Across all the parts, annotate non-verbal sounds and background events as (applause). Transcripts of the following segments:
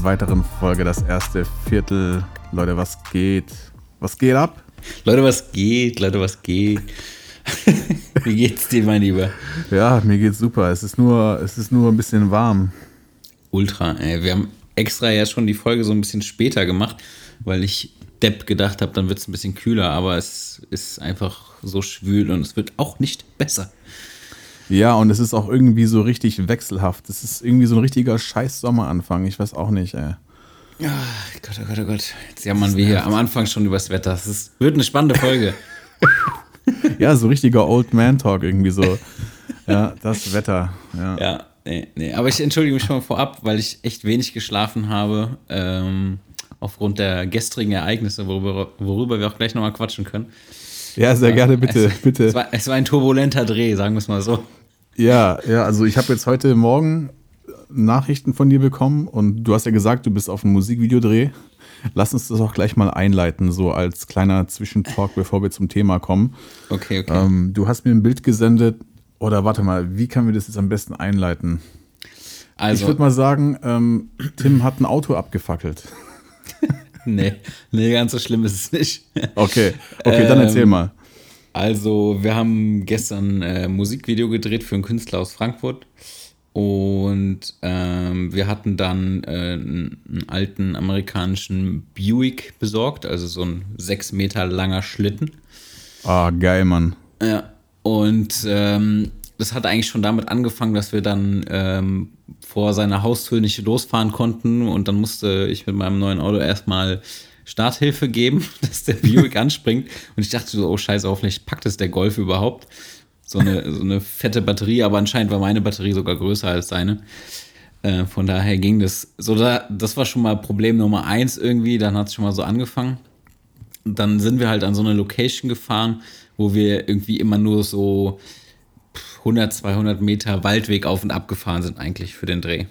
einer weiteren Folge Das erste Viertel. Leute, was geht? Was geht ab? Leute, was geht? Leute, was geht? (laughs) Wie geht's dir, mein Lieber? Ja, mir geht's super. Es ist nur, es ist nur ein bisschen warm. Ultra, ey. Wir haben extra ja schon die Folge so ein bisschen später gemacht, weil ich Depp gedacht habe, dann wird es ein bisschen kühler, aber es ist einfach so schwül und es wird auch nicht besser. Ja, und es ist auch irgendwie so richtig wechselhaft. Es ist irgendwie so ein richtiger scheiß Sommeranfang. Ich weiß auch nicht, ey. Ach Gott, oh Gott, oh Gott. Jetzt jammern wir hier am Anfang schon übers Wetter. Es ist, wird eine spannende Folge. (laughs) (laughs) ja, so richtiger Old Man Talk irgendwie so. Ja, das Wetter. Ja, ja nee, nee. Aber ich entschuldige mich schon mal vorab, weil ich echt wenig geschlafen habe. Ähm, aufgrund der gestrigen Ereignisse, worüber, worüber wir auch gleich nochmal quatschen können. Ja, sehr gerne, bitte, es, bitte. Es war, es war ein turbulenter Dreh, sagen wir es mal so. Ja, ja, also ich habe jetzt heute Morgen Nachrichten von dir bekommen und du hast ja gesagt, du bist auf einem Musikvideodreh. Lass uns das auch gleich mal einleiten, so als kleiner Zwischentalk, bevor wir zum Thema kommen. Okay, okay. Ähm, du hast mir ein Bild gesendet, oder warte mal, wie können wir das jetzt am besten einleiten? Also, ich würde mal sagen, ähm, Tim hat ein Auto abgefackelt. (laughs) nee, nee, ganz so schlimm ist es nicht. Okay, okay, dann erzähl ähm, mal. Also, wir haben gestern ein äh, Musikvideo gedreht für einen Künstler aus Frankfurt. Und ähm, wir hatten dann äh, einen alten amerikanischen Buick besorgt, also so ein sechs Meter langer Schlitten. Ah, geil, Mann. Ja. Und ähm, das hat eigentlich schon damit angefangen, dass wir dann ähm, vor seiner Haustür nicht losfahren konnten und dann musste ich mit meinem neuen Auto erstmal Starthilfe geben, (laughs) dass der Buick anspringt. Und ich dachte so, oh scheiße, hoffentlich packt es der Golf überhaupt so eine, so eine fette Batterie, aber anscheinend war meine Batterie sogar größer als seine. Äh, von daher ging das. So, da, das war schon mal Problem Nummer eins irgendwie. Dann hat es schon mal so angefangen. Und dann sind wir halt an so eine Location gefahren, wo wir irgendwie immer nur so 100, 200 Meter Waldweg auf und ab gefahren sind, eigentlich für den Dreh.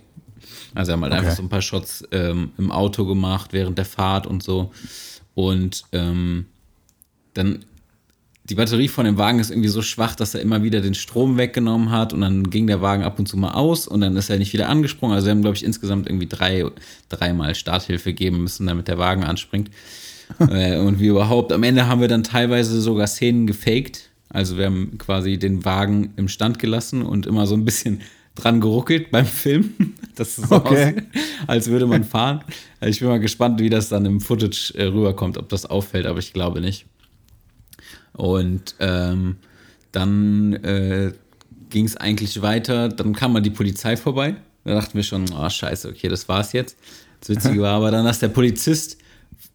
Also haben halt okay. einfach so ein paar Shots ähm, im Auto gemacht während der Fahrt und so. Und ähm, dann die Batterie von dem Wagen ist irgendwie so schwach, dass er immer wieder den Strom weggenommen hat und dann ging der Wagen ab und zu mal aus und dann ist er nicht wieder angesprungen. Also wir haben, glaube ich, insgesamt irgendwie drei, dreimal Starthilfe geben müssen, damit der Wagen anspringt. (laughs) Äh, und wie überhaupt. Am Ende haben wir dann teilweise sogar Szenen gefaked. Also wir haben quasi den Wagen im Stand gelassen und immer so ein bisschen dran geruckelt beim Film. (laughs) Das ist so okay. aus, als würde man fahren. Also ich bin mal gespannt, wie das dann im Footage äh, rüberkommt, ob das auffällt, aber ich glaube nicht. Und ähm, dann äh, ging es eigentlich weiter. Dann kam mal die Polizei vorbei. Da dachten wir schon, oh scheiße, okay, das war's jetzt. Das Witzige war aber dann, dass der Polizist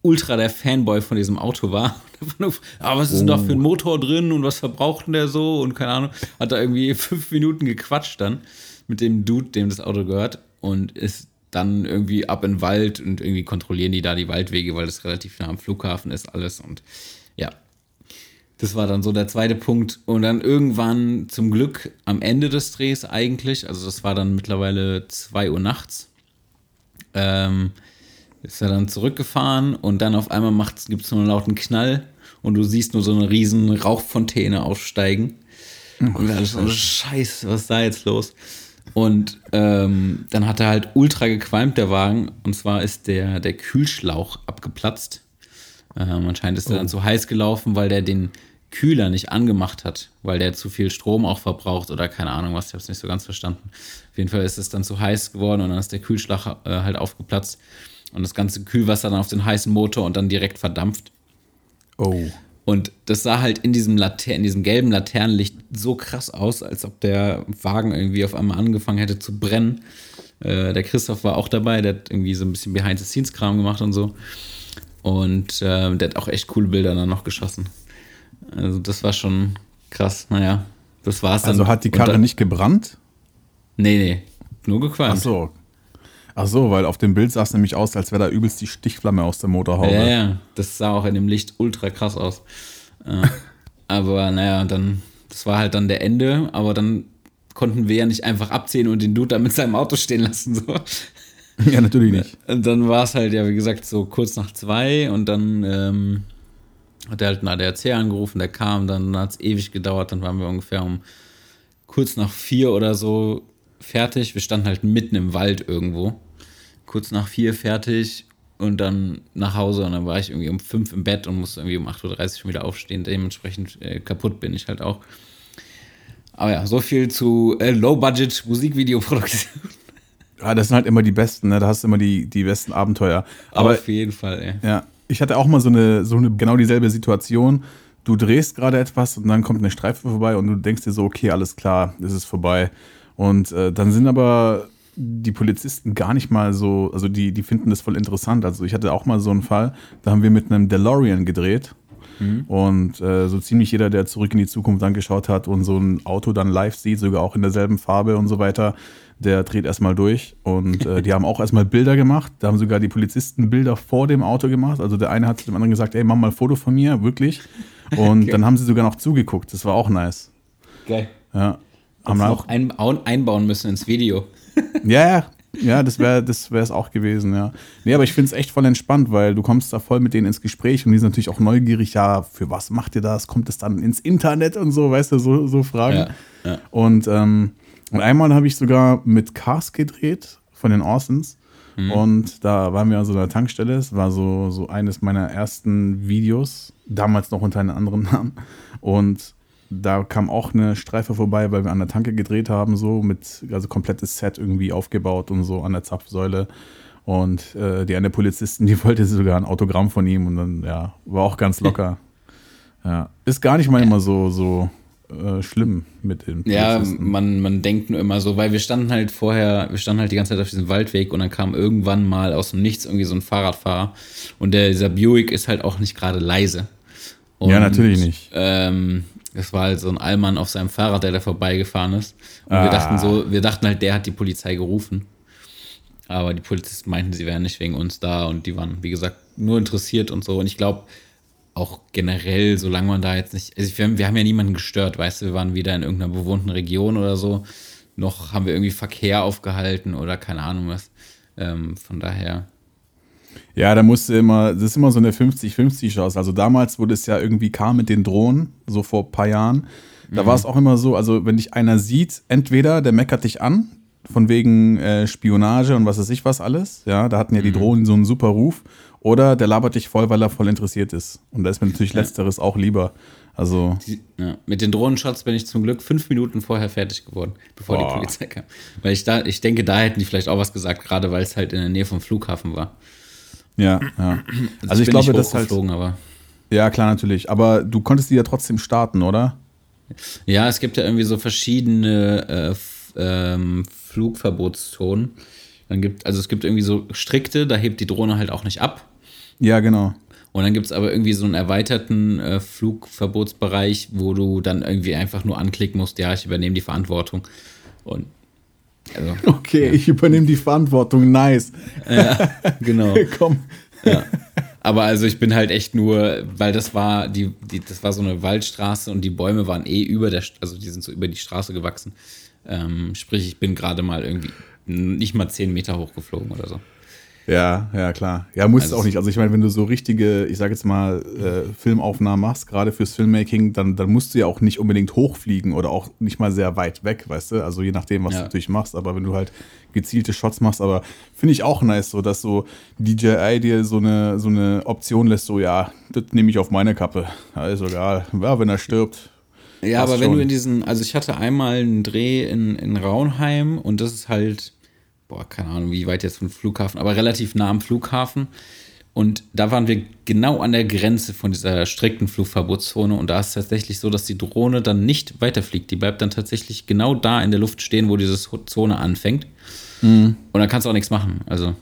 ultra der Fanboy von diesem Auto war. (laughs) ah, was ist denn da für ein oh. Motor drin und was verbraucht denn der so? Und keine Ahnung, hat da irgendwie fünf Minuten gequatscht dann mit dem Dude, dem das Auto gehört und ist dann irgendwie ab in den Wald und irgendwie kontrollieren die da die Waldwege, weil das relativ nah am Flughafen ist alles und ja, das war dann so der zweite Punkt. Und dann irgendwann zum Glück am Ende des Drehs eigentlich, also das war dann mittlerweile 2 Uhr nachts, ähm, ist er dann zurückgefahren und dann auf einmal gibt es nur einen lauten Knall und du siehst nur so eine riesen Rauchfontäne aufsteigen. Oh, und wir alle so, scheiße, was ist da jetzt los? Und ähm, dann hat er halt ultra gequalmt, der Wagen. Und zwar ist der, der Kühlschlauch abgeplatzt. Ähm, anscheinend ist er dann oh. zu heiß gelaufen, weil der den Kühler nicht angemacht hat, weil der zu viel Strom auch verbraucht oder keine Ahnung was, ich habe es nicht so ganz verstanden. Auf jeden Fall ist es dann zu heiß geworden und dann ist der Kühlschlag äh, halt aufgeplatzt und das ganze Kühlwasser dann auf den heißen Motor und dann direkt verdampft. Oh. Und das sah halt in diesem, Later in diesem gelben Laternenlicht so krass aus, als ob der Wagen irgendwie auf einmal angefangen hätte zu brennen. Äh, der Christoph war auch dabei, der hat irgendwie so ein bisschen Behind-the-Scenes-Kram gemacht und so. Und äh, der hat auch echt coole Bilder dann noch geschossen. Also das war schon krass. Naja, das war's dann. Also hat die Karre dann, nicht gebrannt? Nee, nee, nur gequalmt. Ach so. Ach so, weil auf dem Bild sah es nämlich aus, als wäre da übelst die Stichflamme aus der Motorhaube. Ja, ja, das sah auch in dem Licht ultra krass aus. Äh, (laughs) aber naja, dann, das war halt dann der Ende, aber dann konnten wir ja nicht einfach abziehen und den Dude da mit seinem Auto stehen lassen. So. (laughs) Ja, natürlich nicht. Und dann war es halt, ja, wie gesagt, so kurz nach zwei und dann ähm, hat er halt einen ADAC angerufen, der kam, dann hat es ewig gedauert, dann waren wir ungefähr um kurz nach vier oder so fertig. Wir standen halt mitten im Wald irgendwo. Kurz nach vier fertig und dann nach Hause und dann war ich irgendwie um fünf im Bett und musste irgendwie um 8.30 Uhr schon wieder aufstehen. Dementsprechend äh, kaputt bin ich halt auch. Aber ja, so viel zu äh, Low-Budget-Musikvideoproduktion. (laughs) Ja, das sind halt immer die besten, ne? Da hast du immer die, die besten Abenteuer. Aber Auf jeden Fall, ey. ja, ich hatte auch mal so eine, so eine genau dieselbe Situation. Du drehst gerade etwas und dann kommt eine Streife vorbei und du denkst dir so, okay, alles klar, es ist vorbei. Und äh, dann sind aber die Polizisten gar nicht mal so, also die, die finden das voll interessant. Also ich hatte auch mal so einen Fall, da haben wir mit einem DeLorean gedreht. Und äh, so ziemlich jeder, der zurück in die Zukunft angeschaut hat und so ein Auto dann live sieht, sogar auch in derselben Farbe und so weiter, der dreht erstmal durch. Und äh, die (laughs) haben auch erstmal Bilder gemacht. Da haben sogar die Polizisten Bilder vor dem Auto gemacht. Also der eine hat zu dem anderen gesagt, ey, mach mal ein Foto von mir, wirklich. (laughs) Und dann haben sie sogar noch zugeguckt. Das war auch nice. Geil. Ja. Haben auch, auch ein, einbauen müssen ins Video. Ja, ja. Ja, das wäre das es auch gewesen, ja. Nee, aber ich finde es echt voll entspannt, weil du kommst da voll mit denen ins Gespräch und die sind natürlich auch neugierig, ja, für was macht ihr das? Kommt es dann ins Internet und so, weißt du, so, so Fragen. Ja, ja. Und, ähm, und einmal habe ich sogar mit Cars gedreht von den Orsons. Und da waren wir an so einer Tankstelle. Es war so, so eines meiner ersten Videos, damals noch unter einem anderen Namen. Und da kam auch eine Streife vorbei, weil wir an der Tanke gedreht haben, so mit, also komplettes Set irgendwie aufgebaut und so an der Zapfsäule. Und äh, die eine Polizistin, (laughs) die wollte sogar ein Autogramm von ihm und dann, ja, war auch ganz locker. (laughs) ja. Ist gar nicht mal immer so, so äh, schlimm mit dem Ja, man, man denkt nur immer so, weil wir standen halt vorher, wir standen halt die ganze Zeit auf diesem Waldweg und dann kam irgendwann mal aus dem Nichts irgendwie so ein Fahrradfahrer und der, dieser Buick ist halt auch nicht gerade leise. Und, Ja, natürlich nicht. Ähm, das war halt so ein Allmann auf seinem Fahrrad, der da vorbeigefahren ist. Und Ah. wir dachten so, wir dachten halt, der hat die Polizei gerufen. Aber die Polizisten meinten, sie wären nicht wegen uns da und die waren, wie gesagt, nur interessiert und so. Und ich glaube, auch generell, solange man da jetzt nicht, also wir, haben- wir haben ja niemanden gestört, weißt du, wir waren weder in irgendeiner bewohnten Region oder so, noch haben wir irgendwie Verkehr aufgehalten oder keine Ahnung was. Ähm, von daher, Ja, da musste immer, das ist immer so eine 50-50 Chance. Also damals wurde es ja irgendwie kam mit den Drohnen, so vor ein paar Jahren. Da war es auch immer so, also wenn dich einer sieht, entweder der meckert dich an, von wegen äh, Spionage und was weiß ich was alles. Ja, da hatten ja die Drohnen so einen super Ruf. Oder der labert dich voll, weil er voll interessiert ist. Und da ist mir natürlich Letzteres auch lieber. Also, die, ja, mit den Drohnenshots bin ich zum Glück fünf Minuten vorher fertig geworden, bevor die Boah. Polizei kam. Weil ich da, ich denke, da hätten die vielleicht auch was gesagt, gerade weil es halt in der Nähe vom Flughafen war. Ja, ja. Also, ich, bin glaube, das halt. hochgeflogen, aber Ja, klar, natürlich. Aber du konntest die ja trotzdem starten, oder? Ja, es gibt ja irgendwie so verschiedene äh, ähm, Flugverbotszonen. Dann gibt, also es gibt irgendwie so strikte, da hebt die Drohne halt auch nicht ab. Ja, genau. Und dann gibt es aber irgendwie so einen erweiterten äh, Flugverbotsbereich, wo du dann irgendwie einfach nur anklicken musst, ja, ich übernehme die Verantwortung. Und also, Okay, ich übernehme die Verantwortung. Nice. genau. (laughs) Komm. Aber also ich bin halt echt nur, weil das war die, die, das war so eine Waldstraße und die Bäume waren eh über der, also die sind so über die Straße gewachsen. Ähm, sprich, ich bin gerade mal irgendwie nicht mal zehn Meter hochgeflogen oder so. Ja, ja, klar. Ja, muss Also auch nicht. Also ich meine, wenn du so richtige, ich sage jetzt mal, äh, Filmaufnahmen machst, gerade fürs Filmmaking, dann, dann musst du ja auch nicht unbedingt hochfliegen oder auch nicht mal sehr weit weg, weißt du? Also je nachdem, was Ja. du natürlich machst. Aber wenn du halt gezielte Shots machst, aber finde ich auch nice, so dass so DJI dir so eine, so eine Option lässt, so ja, das nehme ich auf meine Kappe. Ja, ist egal. Ja, wenn er stirbt. Ja, Passt aber wenn schon. du in diesen, also ich hatte einmal einen Dreh in, in Raunheim und das ist halt, boah, keine Ahnung, wie weit jetzt vom Flughafen, aber relativ nah am Flughafen. Und da waren wir genau an der Grenze von dieser strikten Flugverbotszone und da ist es tatsächlich so, dass die Drohne dann nicht weiterfliegt. Die bleibt dann tatsächlich genau da in der Luft stehen, wo diese Zone anfängt. Und dann kannst du auch nichts machen. Also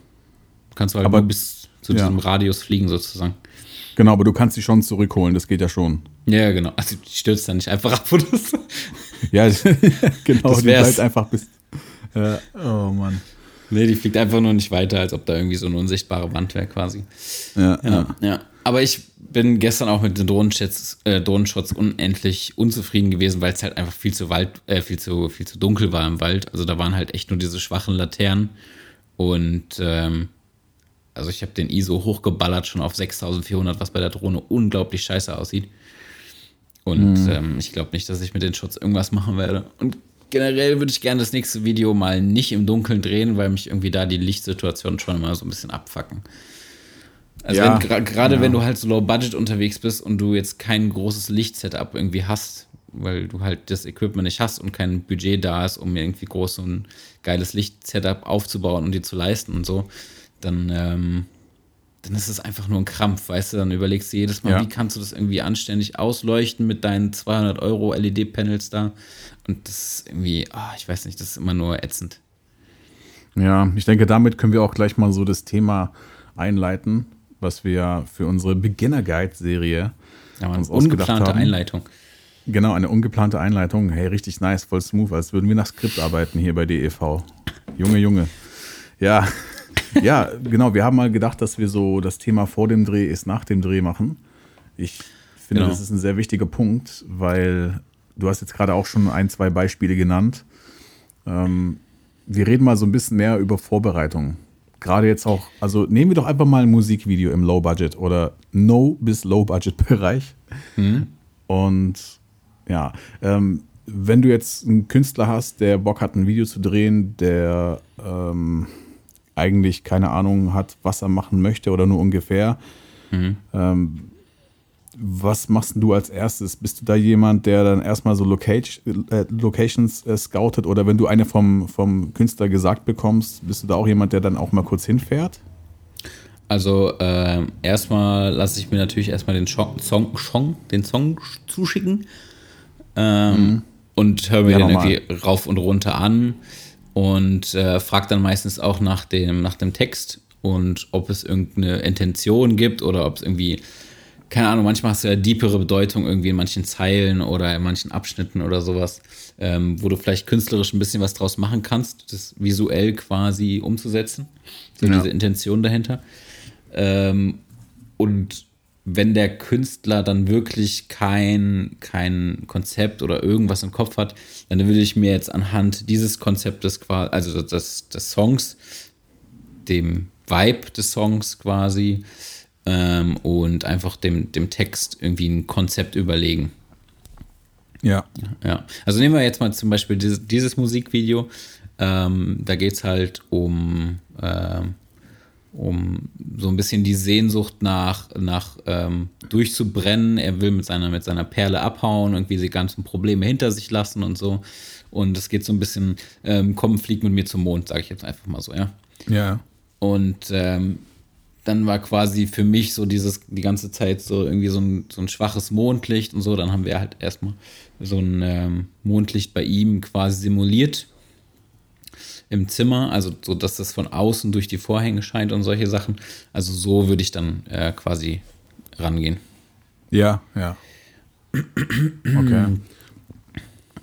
kannst du halt Aber- nur bis zu ja. diesem Radius fliegen sozusagen. Genau, aber du kannst sie schon zurückholen, das geht ja schon. Ja, genau. Also die stürzt dann nicht einfach ab oder so. Ja, (laughs) genau, Das die wär's. bleibt einfach bis. Ja, oh Mann. Nee, die fliegt einfach nur nicht weiter, als ob da irgendwie so eine unsichtbare Wand wäre quasi. Ja, Ja, ja. ja. Aber ich bin gestern auch mit den Drohnenshots, äh, Drohnenshots unendlich unzufrieden gewesen, weil es halt einfach viel zu Wald, äh, viel zu, viel zu dunkel war im Wald. Also da waren halt echt nur diese schwachen Laternen. Und ähm, also ich habe den ISO hochgeballert schon auf 6400, was bei der Drohne unglaublich scheiße aussieht. Und ähm, ich glaube nicht, dass ich mit den Shots irgendwas machen werde. Und generell würde ich gerne das nächste Video mal nicht im Dunkeln drehen, weil mich irgendwie da die Lichtsituation schon immer so ein bisschen abfacken. Also Ja, wenn, gra- gerade ja. wenn du halt so low budget unterwegs bist und du jetzt kein großes Lichtsetup irgendwie hast, weil du halt das Equipment nicht hast und kein Budget da ist, um irgendwie groß so ein geiles Lichtsetup aufzubauen und dir zu leisten und so, dann, ähm, dann ist es einfach nur ein Krampf, weißt du, dann überlegst du jedes Mal, Ja. wie kannst du das irgendwie anständig ausleuchten mit deinen 200 Euro LED-Panels da und das ist irgendwie, ah, ich weiß nicht, das ist immer nur ätzend. Ja, ich denke, damit können wir auch gleich mal so das Thema einleiten, was wir für unsere Beginner Guide Serie Ja, uns ausgedacht ungeplante haben. Einleitung. Genau, eine ungeplante Einleitung. Hey, richtig nice, voll smooth, als würden wir nach Skript arbeiten hier bei DEV. Junge, Junge. Ja, (laughs) ja, genau. Wir haben mal gedacht, dass wir so das Thema vor dem Dreh ist nach dem Dreh machen. Ich finde, Genau. das ist ein sehr wichtiger Punkt, weil du hast jetzt gerade auch schon ein, zwei Beispiele genannt. Ähm, wir reden mal so ein bisschen mehr über Vorbereitung. Gerade jetzt auch, also nehmen wir doch einfach mal ein Musikvideo im Low Budget oder No bis Low Budget (laughs) Bereich. Und ja, ähm, wenn du jetzt einen Künstler hast, der Bock hat, ein Video zu drehen, der ähm, eigentlich keine Ahnung hat, was er machen möchte oder nur ungefähr, ähm, was machst du als erstes? Bist du da jemand, der dann erstmal so Location, äh, Locations äh, scoutet oder wenn du eine vom, vom Künstler gesagt bekommst, bist du da auch jemand, der dann auch mal kurz hinfährt? Also ähm, erstmal lasse ich mir natürlich erstmal den Song, Song, Song, den Song zuschicken ähm, und höre mir Ja, den irgendwie rauf und runter an und äh, frage dann meistens auch nach dem, nach dem Text und ob es irgendeine Intention gibt oder ob es irgendwie, keine Ahnung, manchmal hast du ja deepere Bedeutung irgendwie in manchen Zeilen oder in manchen Abschnitten oder sowas, ähm, wo du vielleicht künstlerisch ein bisschen was draus machen kannst, das visuell quasi umzusetzen. So Ja. diese Intention dahinter. Ähm, und wenn der Künstler dann wirklich kein, kein Konzept oder irgendwas im Kopf hat, dann würde ich mir jetzt anhand dieses Konzeptes quasi, also des, des Songs, dem Vibe des Songs quasi ähm, und einfach dem, dem Text irgendwie ein Konzept überlegen. Ja. Ja, also nehmen wir jetzt mal zum Beispiel dieses, dieses Musikvideo. Ähm, da geht es halt um, ähm, um so ein bisschen die Sehnsucht nach, nach ähm, durchzubrennen. Er will mit seiner, mit seiner Perle abhauen, irgendwie die ganzen Probleme hinter sich lassen und so. Und es geht so ein bisschen, ähm, komm, flieg mit mir zum Mond, sage ich jetzt einfach mal so, ja. Ja. Und ähm, dann war quasi für mich so dieses, die ganze Zeit so irgendwie so ein, so ein schwaches Mondlicht und so. Dann haben wir halt erstmal so ein ähm, Mondlicht bei ihm quasi simuliert im Zimmer, also so, dass das von außen durch die Vorhänge scheint und solche Sachen. Also so würde ich dann äh, quasi rangehen. Ja, ja. (clears throat) Okay.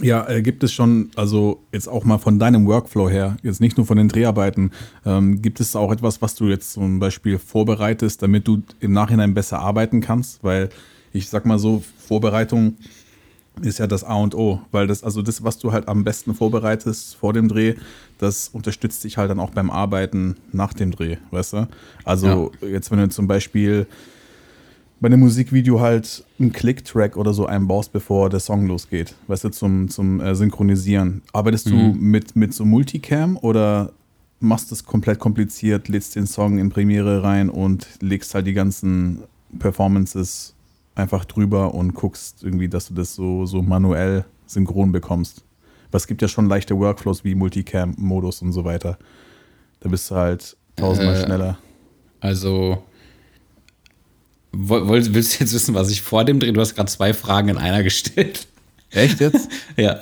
Ja, äh, gibt es schon, also jetzt auch mal von deinem Workflow her, jetzt nicht nur von den Dreharbeiten, ähm, gibt es auch etwas, was du jetzt zum Beispiel vorbereitest, damit du im Nachhinein besser arbeiten kannst? Weil ich sag mal so, Vorbereitung ist ja das A und O, weil das, also das, was du halt am besten vorbereitest vor dem Dreh, das unterstützt dich halt dann auch beim Arbeiten nach dem Dreh, weißt du? Also jetzt, wenn du zum Beispiel bei einem Musikvideo halt einen Click-Track oder so einbaust, bevor der Song losgeht, weißt du, zum, zum äh, Synchronisieren. Arbeitest du mit, mit so Multicam oder machst das komplett kompliziert, lädst den Song in Premiere rein und legst halt die ganzen Performances einfach drüber und guckst irgendwie, dass du das so, so manuell synchron bekommst. Es gibt ja schon leichte Workflows wie Multicam-Modus und so weiter. Da bist du halt tausendmal Äh, schneller. Also woll- willst du jetzt wissen, was ich vor dem Dreh? Du hast gerade zwei Fragen in einer gestellt. Echt jetzt? (laughs) ja.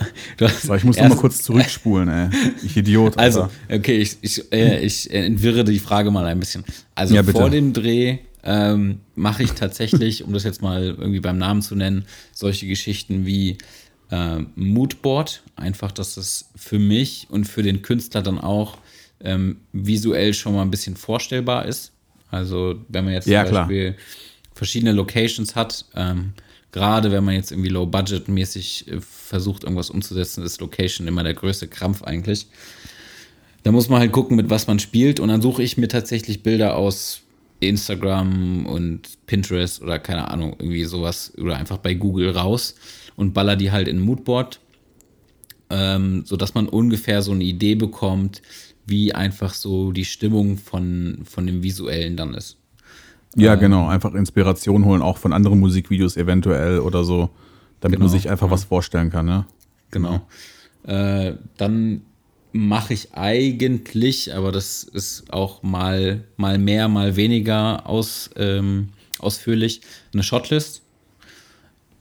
So, ich muss noch mal erst- kurz zurückspulen, ey. Ich Idiot. Also, Alter. okay, ich, ich, äh, ich entwirre die Frage mal ein bisschen. Also Ja, vor dem Dreh ähm, mache ich tatsächlich, um das jetzt mal irgendwie beim Namen zu nennen, solche Geschichten wie ähm, Moodboard. Einfach, dass es für mich und für den Künstler dann auch ähm, visuell schon mal ein bisschen vorstellbar ist. Also wenn man jetzt Ja, zum klar. Verschiedene Locations hat, ähm, gerade wenn man jetzt irgendwie low-budget-mäßig äh, versucht, irgendwas umzusetzen, ist Location immer der größte Krampf eigentlich. Da muss man halt gucken, mit was man spielt. Und dann suche ich mir tatsächlich Bilder aus Instagram und Pinterest oder keine Ahnung, irgendwie sowas oder einfach bei Google raus und baller die halt in Moodboard, ähm, sodass man ungefähr so eine Idee bekommt, wie einfach so die Stimmung von, von dem Visuellen dann ist. Ja, genau. Einfach Inspiration holen, auch von anderen Musikvideos eventuell oder so, damit man Genau, sich einfach was vorstellen kann, ne? Genau. Äh, dann mache ich eigentlich, aber das ist auch mal, mal mehr, mal weniger aus, ähm, ausführlich, eine Shotlist.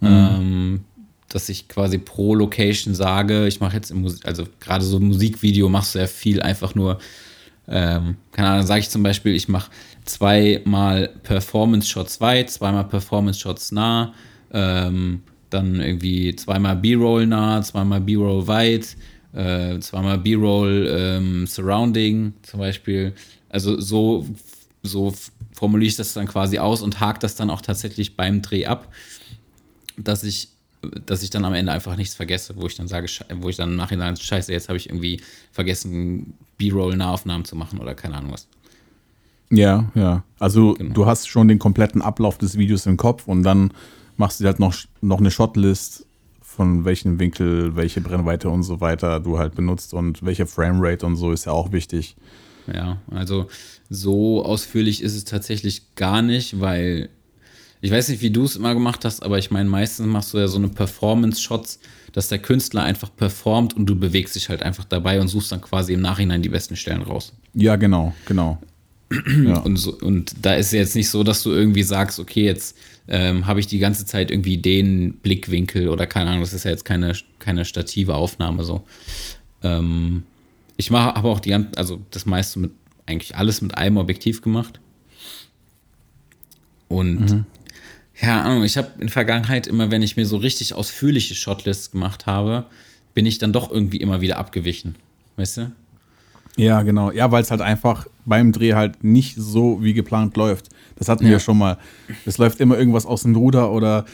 Ähm, dass ich quasi pro Location sage, ich mache jetzt im Musik, also gerade so ein Musikvideo machst du ja viel einfach nur, ähm, keine Ahnung, sage ich zum Beispiel, ich mache zweimal Performance Shots weit, zweimal Performance Shots nah, ähm, dann irgendwie zweimal B-Roll nah, zweimal B-Roll weit, äh, zweimal B-Roll ähm, Surrounding zum Beispiel. Also so, so formuliere ich das dann quasi aus und hake das dann auch tatsächlich beim Dreh ab, dass ich dass ich dann am Ende einfach nichts vergesse, wo ich dann sage, wo ich dann im Nachhinein scheiße, jetzt habe ich irgendwie vergessen, B-Roll-Nahaufnahmen zu machen oder keine Ahnung was. Ja, ja. Also Genau. du hast schon den kompletten Ablauf des Videos im Kopf und dann machst du halt noch, noch eine Shotlist von welchem Winkel, welche Brennweite und so weiter du halt benutzt und welche Framerate und so ist ja auch wichtig. Ja, also so ausführlich ist es tatsächlich gar nicht, weil ich weiß nicht, wie du es immer gemacht hast, aber ich meine, meistens machst du ja so eine Performance-Shots, dass der Künstler einfach performt und du bewegst dich halt einfach dabei und suchst dann quasi im Nachhinein die besten Stellen raus. Ja, genau, genau. (clears throat) Ja. Und, so, und da ist jetzt nicht so, dass du irgendwie sagst, okay, jetzt ähm, habe ich die ganze Zeit irgendwie den Blickwinkel oder keine Ahnung, das ist ja jetzt keine, keine stative Aufnahme so. Ähm, ich mache aber auch die ganze, also das meiste mit, eigentlich alles mit einem Objektiv gemacht. Und ja, Ahnung, ich habe in Vergangenheit immer, wenn ich mir so richtig ausführliche Shotlists gemacht habe, bin ich dann doch irgendwie immer wieder abgewichen. Weißt du? Ja, genau. Ja, weil es halt einfach beim Dreh halt nicht so wie geplant läuft. Das hatten wir Ja. ja schon mal. Es läuft immer irgendwas aus dem Ruder oder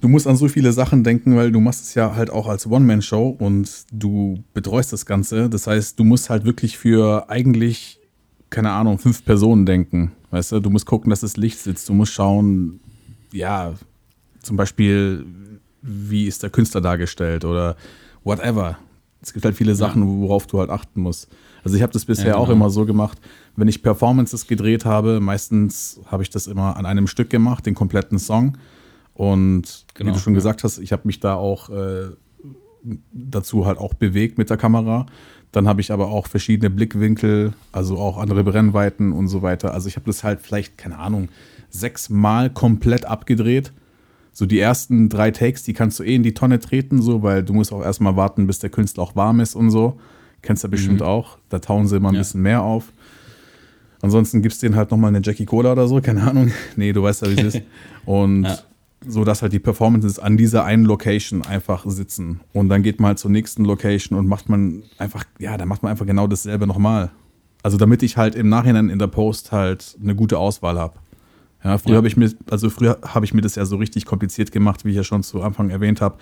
du musst an so viele Sachen denken, weil du machst es ja halt auch als One-Man-Show und du betreust das Ganze. Das heißt, du musst halt wirklich für eigentlich, keine Ahnung, fünf Personen denken. Weißt du, du musst gucken, dass das Licht sitzt. Du musst schauen, ja, zum Beispiel, wie ist der Künstler dargestellt oder whatever. Es gibt halt viele Sachen, worauf du halt achten musst. Also ich habe das bisher Ja, auch genau. immer so gemacht, wenn ich Performances gedreht habe, meistens habe ich das immer an einem Stück gemacht, den kompletten Song. Und Genau, wie du schon ja. gesagt hast, ich habe mich da auch äh, dazu halt auch bewegt mit der Kamera. Dann habe ich aber auch verschiedene Blickwinkel, also auch andere Brennweiten und so weiter. Also ich habe das halt vielleicht, keine Ahnung, sechsmal komplett abgedreht. So die ersten drei Takes, die kannst du eh in die Tonne treten, so, weil du musst auch erstmal warten, bis der Künstler auch warm ist und so. Kennst du bestimmt auch. Da tauen sie immer ein Ja. bisschen mehr auf. Ansonsten gibst du denen halt nochmal eine Jackie Cola oder so, keine Ahnung. (laughs) Nee, du weißt ja, wie es ist. (laughs) Und Ja. so, dass halt die Performances an dieser einen Location einfach sitzen. Und dann geht man halt zur nächsten Location und macht man einfach, ja, da macht man einfach genau dasselbe nochmal. Also damit ich halt im Nachhinein in der Post halt eine gute Auswahl habe. Ja, früher Ja. habe ich mir, also früher habe ich mir das ja so richtig kompliziert gemacht, wie ich ja schon zu Anfang erwähnt habe.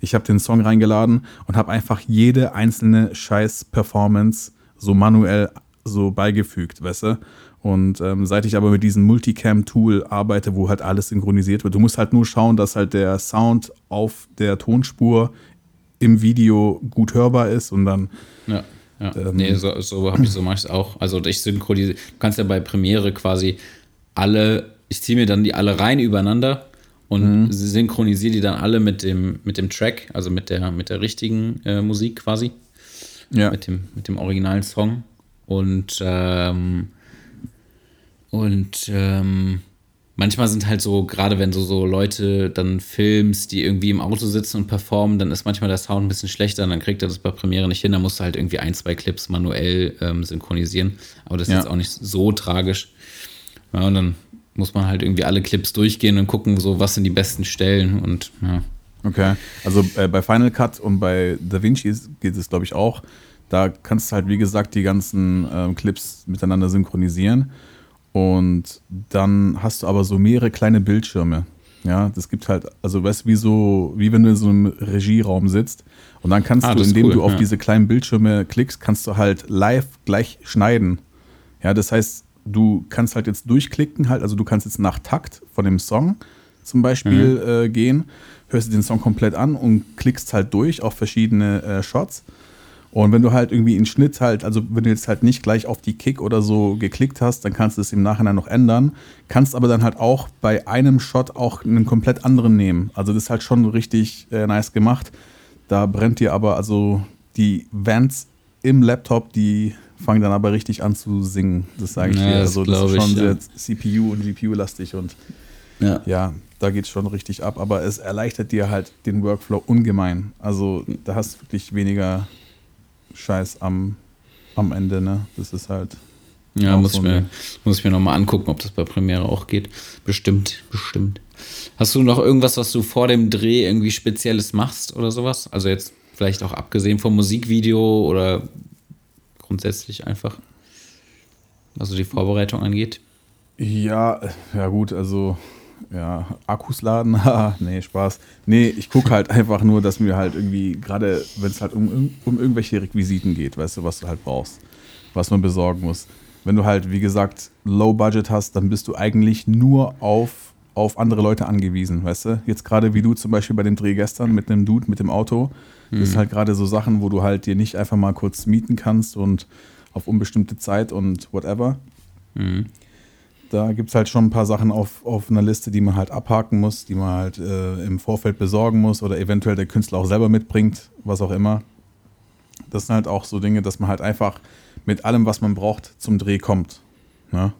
Ich habe den Song reingeladen und habe einfach jede einzelne Scheiß-Performance so manuell so beigefügt, weißt du? Und ähm, seit ich aber mit diesem Multicam-Tool arbeite, wo halt alles synchronisiert wird, du musst halt nur schauen, dass halt der Sound auf der Tonspur im Video gut hörbar ist und dann Ja, ja. Ähm, nee, so, so habe ich so mache ich es auch. Also ich synchronisiere, du kannst ja bei Premiere quasi alle, ich ziehe mir dann die alle rein übereinander und Mhm. synchronisiere die dann alle mit dem, mit dem Track, also mit der, mit der richtigen äh, Musik quasi, ja, mit dem, mit dem originalen Song. Und, ähm, und ähm, manchmal sind halt so, gerade wenn du so Leute dann filmst, die irgendwie im Auto sitzen und performen, dann ist manchmal der Sound ein bisschen schlechter, dann kriegt er das bei Premiere nicht hin, dann musst du halt irgendwie ein, zwei Clips manuell ähm, synchronisieren. Aber das ist Ja. jetzt auch nicht so tragisch. Ja, und dann muss man halt irgendwie alle Clips durchgehen und gucken, so was sind die besten Stellen und ja. Okay, also äh, bei Final Cut und bei DaVinci ist- geht es, glaube ich, auch. Da kannst du halt, wie gesagt, die ganzen ähm, Clips miteinander synchronisieren. Und dann hast du aber so mehrere kleine Bildschirme. Ja, das gibt halt, also weißt du, wie so, wie wenn du in so einem Regieraum sitzt und dann kannst Ah, du, indem cool, du auf ja. diese kleinen Bildschirme klickst, kannst du halt live gleich schneiden. Ja, das heißt, du kannst halt jetzt durchklicken, halt, also du kannst jetzt nach Takt von dem Song zum Beispiel Mhm. äh, gehen, hörst dir den Song komplett an und klickst halt durch auf verschiedene äh, Shots. Und wenn du halt irgendwie einen Schnitt halt, also wenn du jetzt halt nicht gleich auf die Kick oder so geklickt hast, dann kannst du es im Nachhinein noch ändern. Kannst aber dann halt auch bei einem Shot auch einen komplett anderen nehmen. Also das ist halt schon richtig äh, nice gemacht. Da brennt dir aber, also die Vents im Laptop, die fangen dann aber richtig an zu singen. Das sage ich Ja, dir. das Also das ist glaub schon ich, ja. sehr CPU und GPU-lastig und Ja. ja, da geht es schon richtig ab, aber es erleichtert dir halt den Workflow ungemein. Also da hast du wirklich weniger Scheiß am, am Ende, ne? Das ist halt. Ja, muss, so ich mir, muss ich mir nochmal angucken, ob das bei Premiere auch geht. Bestimmt, bestimmt. Hast du noch irgendwas, was du vor dem Dreh irgendwie Spezielles machst oder sowas? Also jetzt vielleicht auch abgesehen vom Musikvideo oder grundsätzlich einfach, was die Vorbereitung angeht? Ja, ja gut, also ja, Akkus laden, (laughs) haha, nee, Spaß. Nee, ich gucke halt (laughs) einfach nur, dass mir halt irgendwie, gerade wenn es halt um, um irgendwelche Requisiten geht, weißt du, was du halt brauchst, was man besorgen muss. Wenn du halt, wie gesagt, Low Budget hast, dann bist du eigentlich nur auf, auf andere Leute angewiesen, weißt du? Jetzt gerade wie du zum Beispiel bei dem Dreh gestern mit einem Dude mit dem Auto. Das sind halt gerade so Sachen, wo du halt dir nicht einfach mal kurz mieten kannst und auf unbestimmte Zeit und whatever. Da gibt es halt schon ein paar Sachen auf, auf einer Liste, die man halt abhaken muss, die man halt äh, im Vorfeld besorgen muss oder eventuell der Künstler auch selber mitbringt, was auch immer. Das sind halt auch so Dinge, dass man halt einfach mit allem, was man braucht, zum Dreh kommt. Ne?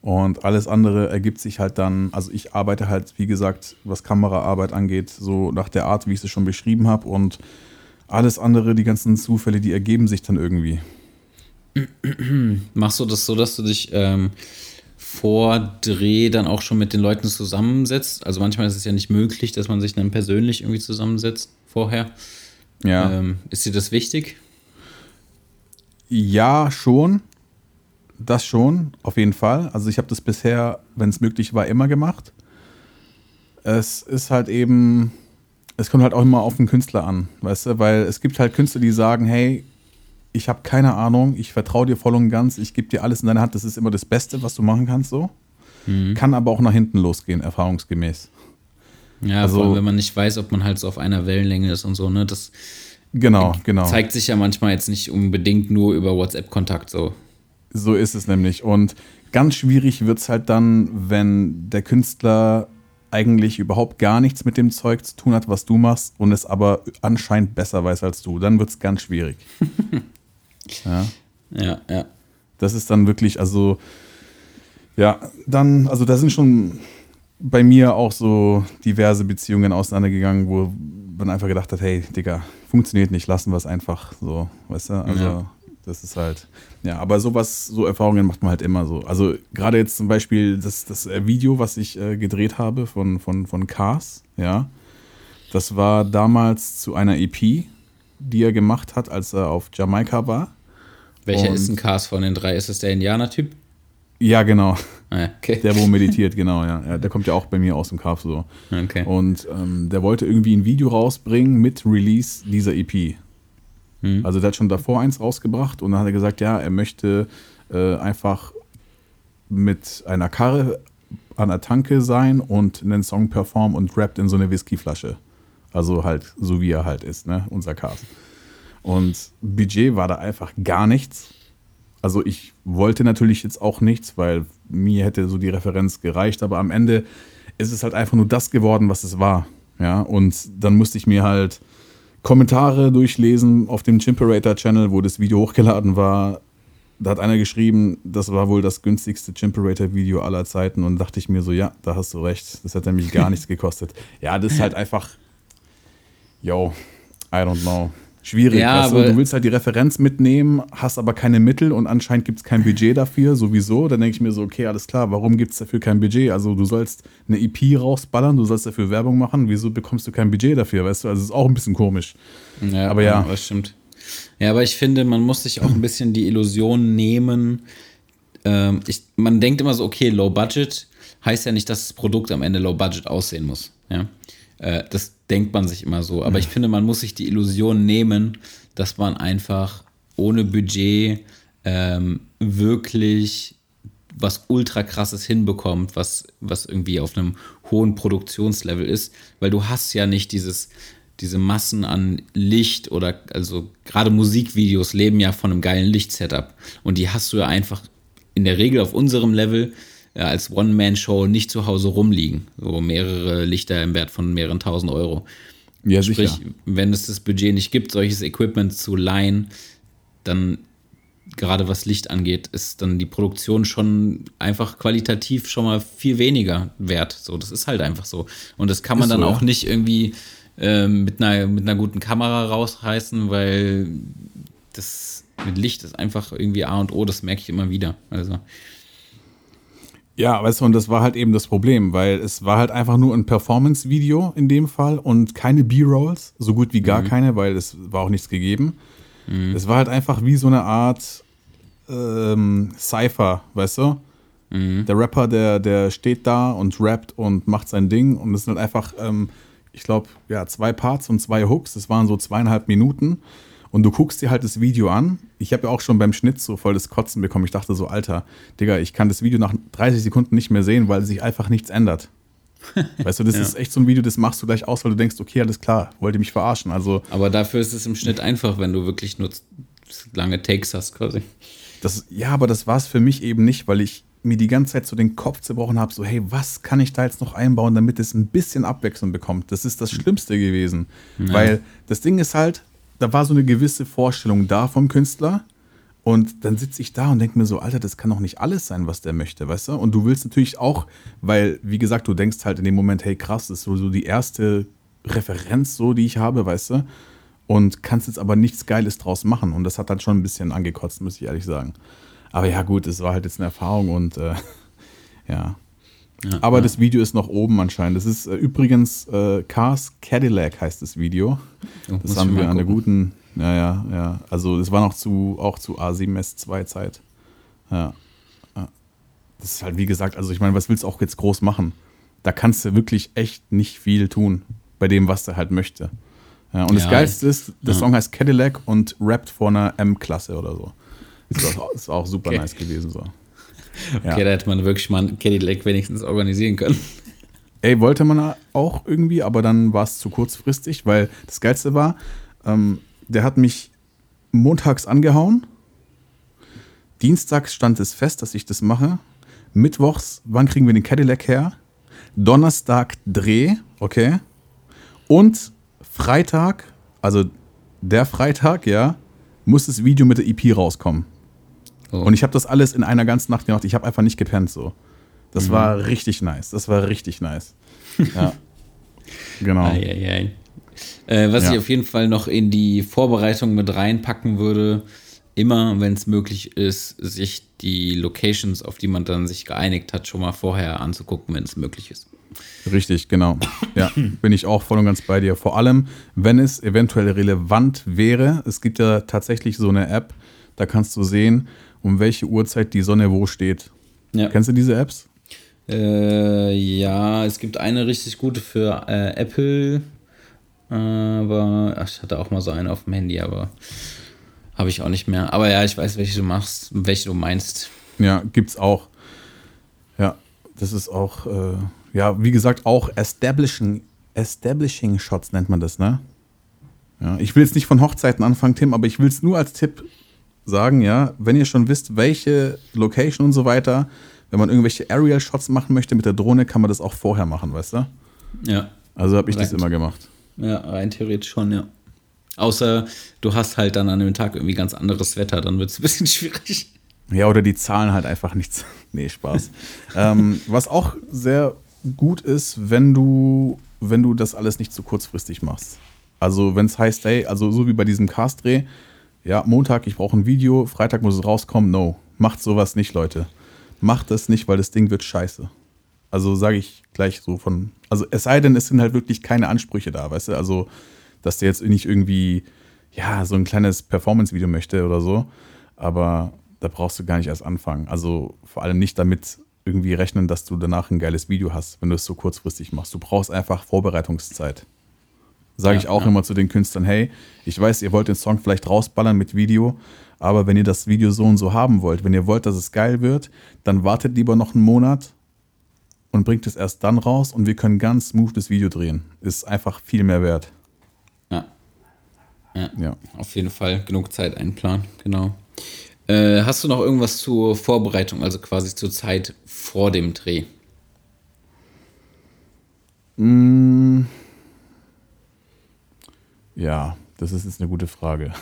Und alles andere ergibt sich halt dann, also ich arbeite halt, wie gesagt, was Kameraarbeit angeht, so nach der Art, wie ich es schon beschrieben habe. Und alles andere, die ganzen Zufälle, die ergeben sich dann irgendwie. Machst du das so, dass du dich ähm, vor Dreh dann auch schon mit den Leuten zusammensetzt? Also manchmal ist es ja nicht möglich, dass man sich dann persönlich irgendwie zusammensetzt vorher. Ja. Ähm, ist dir das wichtig? Ja, schon. Das schon, auf jeden Fall. Also ich habe das bisher, wenn es möglich war, immer gemacht. Es ist halt eben, es kommt halt auch immer auf den Künstler an, weißt du, weil es gibt halt Künstler, die sagen, hey, ich habe keine Ahnung, ich vertraue dir voll und ganz, ich gebe dir alles in deine Hand, das ist immer das Beste, was du machen kannst, so. Kann aber auch nach hinten losgehen, erfahrungsgemäß. Ja, Also- vor allem, wenn man nicht weiß, ob man halt so auf einer Wellenlänge ist und so, ne? Das Genau, genau. zeigt sich ja manchmal jetzt nicht unbedingt nur über WhatsApp-Kontakt so. So ist es nämlich. Und ganz schwierig wird es halt dann, wenn der Künstler eigentlich überhaupt gar nichts mit dem Zeug zu tun hat, was du machst, und es aber anscheinend besser weiß als du. Dann wird es ganz schwierig. (laughs) ja. Ja, ja. Das ist dann wirklich, also, ja, dann, also da sind schon bei mir auch so diverse Beziehungen auseinandergegangen, wo man einfach gedacht hat, hey, Digga, funktioniert nicht, lassen wir es einfach so, weißt du? Also, Ja. Das ist halt, ja, aber sowas, so Erfahrungen macht man halt immer so. Also, gerade jetzt zum Beispiel das, das äh, Video, was ich äh, gedreht habe von, von, von Cars, ja, das war damals zu einer EP, die er gemacht hat, als er auf Jamaika war. Welcher Und- ist ein Cast von den drei? Ist es der Indianer-Typ? Ja, genau. Ah, okay. Der, wo meditiert, genau, ja. ja. Der kommt ja auch bei mir aus dem Kaff so. okay. Und ähm, der wollte irgendwie ein Video rausbringen mit Release dieser EP. Hm. Also der hat schon davor eins rausgebracht und dann hat er gesagt, ja, er möchte äh, einfach mit einer Karre an der Tanke sein und einen Song performen und rappt in so eine Whiskyflasche. Also halt so wie er halt ist, ne, unser Cast. Und Budget war da einfach gar nichts. Also ich wollte natürlich jetzt auch nichts, weil mir hätte so die Referenz gereicht, aber am Ende ist es halt einfach nur das geworden, was es war. Ja, und dann musste ich mir halt Kommentare durchlesen auf dem Chimperator-Channel, wo das Video hochgeladen war. Da hat einer geschrieben, das war wohl das günstigste Chimperator-Video aller Zeiten und dachte ich mir so, ja, da hast du recht. Das hat nämlich gar (laughs) nichts gekostet. Ja, das ist halt einfach, yo, I don't know. Schwierig. Ja, weißt du? du willst halt die Referenz mitnehmen, hast aber keine Mittel und anscheinend gibt es kein Budget dafür, sowieso. Dann denke ich mir so, okay, alles klar, warum gibt es dafür kein Budget? Also du sollst eine EP rausballern, du sollst dafür Werbung machen, wieso bekommst du kein Budget dafür, weißt du? Also ist auch ein bisschen komisch. Ja, aber ja. Das stimmt. Ja, aber ich finde, man muss sich auch ein bisschen die Illusion nehmen. Ähm, ich, man denkt immer so, okay, Low Budget heißt ja nicht, dass das Produkt am Ende Low Budget aussehen muss. Ja? Äh, das denkt man sich immer so. Aber ich finde, man muss sich die Illusion nehmen, dass man einfach ohne Budget ähm, wirklich was ultra krasses hinbekommt, was, was irgendwie auf einem hohen Produktionslevel ist, weil du hast ja nicht dieses, diese Massen an Licht oder also gerade Musikvideos leben ja von einem geilen Lichtsetup. Und die hast du ja einfach in der Regel auf unserem Level ja, als One-Man-Show nicht zu Hause rumliegen. So mehrere Lichter im Wert von mehreren tausend Euro. Ja, Sprich, sicher. wenn es das Budget nicht gibt, solches Equipment zu leihen, dann gerade was Licht angeht, ist dann die Produktion schon einfach qualitativ schon mal viel weniger wert. So, das ist halt einfach so. Und das kann man Ist dann so, auch ja. nicht irgendwie ähm, mit, einer, mit einer guten Kamera rausreißen, weil das mit Licht ist einfach irgendwie A und O, das merke ich immer wieder. Also, Ja, weißt du, und das war halt eben das Problem, weil es war halt einfach nur ein Performance-Video in dem Fall und keine B-Rolls, so gut wie gar keine, weil es war auch nichts gegeben. Es war halt einfach wie so eine Art ähm, Cypher, weißt du? Der Rapper, der, der steht da und rappt und macht sein Ding und es sind halt einfach, ähm, ich glaube, ja, zwei Parts und zwei Hooks, das waren so zweieinhalb Minuten und du guckst dir halt das Video an. Ich habe ja auch schon beim Schnitt so voll das Kotzen bekommen. Ich dachte so, Alter, Digga, ich kann das Video nach 30 Sekunden nicht mehr sehen, weil sich einfach nichts ändert. (laughs) Weißt du, das Ja. ist echt so ein Video, das machst du gleich aus, weil du denkst, okay, alles klar, wollt ihr mich verarschen. Also, aber dafür ist es im Schnitt einfach, wenn du wirklich nur lange Takes hast, quasi. das, ja, aber das war es für mich eben nicht, weil ich mir die ganze Zeit so den Kopf zerbrochen habe, so, hey, was kann ich da jetzt noch einbauen, damit es ein bisschen Abwechslung bekommt? Das ist das Schlimmste gewesen. Weil das Ding ist halt, da war so eine gewisse Vorstellung da vom Künstler. Und dann sitze ich da und denke mir so, Alter, das kann doch nicht alles sein, was der möchte, weißt du? Und du willst natürlich auch, weil, wie gesagt, du denkst halt in dem Moment, hey, krass, das ist so, so die erste Referenz, so, die ich habe, weißt du? Und kannst jetzt aber nichts Geiles draus machen. Und das hat dann schon ein bisschen angekotzt, muss ich ehrlich sagen. Aber ja, gut, es war halt jetzt eine Erfahrung und äh, (laughs) ja. Ja, Aber ja. das Video ist noch oben anscheinend. Das ist äh, übrigens äh, Cars Cadillac heißt das Video. Oh, Das haben wir an der guten, ja, ja, ja. Also das war noch zu, auch zu A7S2 Zeit. Ja. ja. Das ist halt, wie gesagt, also ich meine, was willst du auch jetzt groß machen? Da kannst du wirklich echt nicht viel tun bei dem, was der halt möchte. Ja, und das Geilste ist, der. Song heißt Cadillac und rappt vor einer M-Klasse oder so. War, das war auch super Okay. nice gewesen so. (laughs) Okay, da hätte man wirklich mal einen Cadillac wenigstens organisieren können. Ey, wollte man auch irgendwie, aber dann war es zu kurzfristig, weil das Geilste war, ähm, der hat mich montags angehauen. Dienstags stand es fest, dass ich das mache. Mittwochs, wann kriegen wir den Cadillac her? Donnerstag Dreh, okay. Und Freitag, also der Freitag, ja, muss das Video mit der EP rauskommen. Oh. Und ich habe das alles in einer ganzen Nacht gemacht. Ich habe einfach nicht gepennt so. Das war richtig nice. Das war richtig nice. (laughs) Ja. genau. Eieiei. Äh, was Ja. ich auf jeden Fall noch in die Vorbereitung mit reinpacken würde, immer wenn es möglich ist, sich die Locations, auf die man dann sich geeinigt hat, schon mal vorher anzugucken, wenn es möglich ist. Richtig, genau. Ja, bin ich auch voll und ganz bei dir. Vor allem, wenn es eventuell relevant wäre. Es gibt ja tatsächlich so eine App, da kannst du sehen, um welche Uhrzeit die Sonne wo steht. Ja. Kennst du diese Apps? Äh, ja, es gibt eine richtig gute für äh, Apple, aber ach, ich hatte auch mal so eine auf dem Handy, aber habe ich auch nicht mehr. Aber ja, ich weiß, welche du machst, welche du meinst. Ja, gibt's auch. Ja, das ist auch, äh, ja, wie gesagt, auch Establishing, Establishing Shots nennt man das, ne? Ja, ich will jetzt nicht von Hochzeiten anfangen, Tim, aber ich will es nur als Tipp sagen, ja, wenn ihr schon wisst, welche Location und so weiter, wenn man irgendwelche Aerial Shots machen möchte mit der Drohne, kann man das auch vorher machen, weißt du? Ja, Also habe ich das Right. immer gemacht. ja, rein theoretisch schon, ja. Außer du hast halt dann an dem Tag irgendwie ganz anderes Wetter, dann wird es ein bisschen (laughs) schwierig. Ja, oder die zahlen halt einfach nichts. (laughs) nee, Spaß. ähm, was auch sehr gut ist, wenn du, wenn du das alles nicht zu kurzfristig machst. Also, wenn es heißt, hey, also so wie bei diesem Cast-Dreh, ja, Montag, ich brauche ein Video, Freitag muss es rauskommen. No, macht sowas nicht, Leute. Macht das nicht, weil das Ding wird scheiße. Also sage ich gleich so von. Also es sei denn, es sind halt wirklich keine Ansprüche da, weißt du? Also, dass der jetzt nicht irgendwie, ja, so ein kleines Performance-Video möchte oder so. Aber da brauchst du gar nicht erst anfangen. Also vor allem nicht damit irgendwie rechnen, dass du danach ein geiles Video hast, wenn du es so kurzfristig machst. Du brauchst einfach Vorbereitungszeit. Sage Ja, ich auch ja. immer zu den Künstlern, hey, ich weiß, ihr wollt den Song vielleicht rausballern mit Video, aber wenn ihr das Video so und so haben wollt, wenn ihr wollt, dass es geil wird, dann wartet lieber noch einen Monat und bringt es erst dann raus und wir können ganz smooth das Video drehen. Ist einfach viel mehr wert. Ja. Ja. Ja. Auf jeden Fall genug Zeit einplanen, genau. Äh, hast du noch irgendwas zur Vorbereitung, also quasi zur Zeit vor dem Dreh? Ja, das ist jetzt eine gute Frage.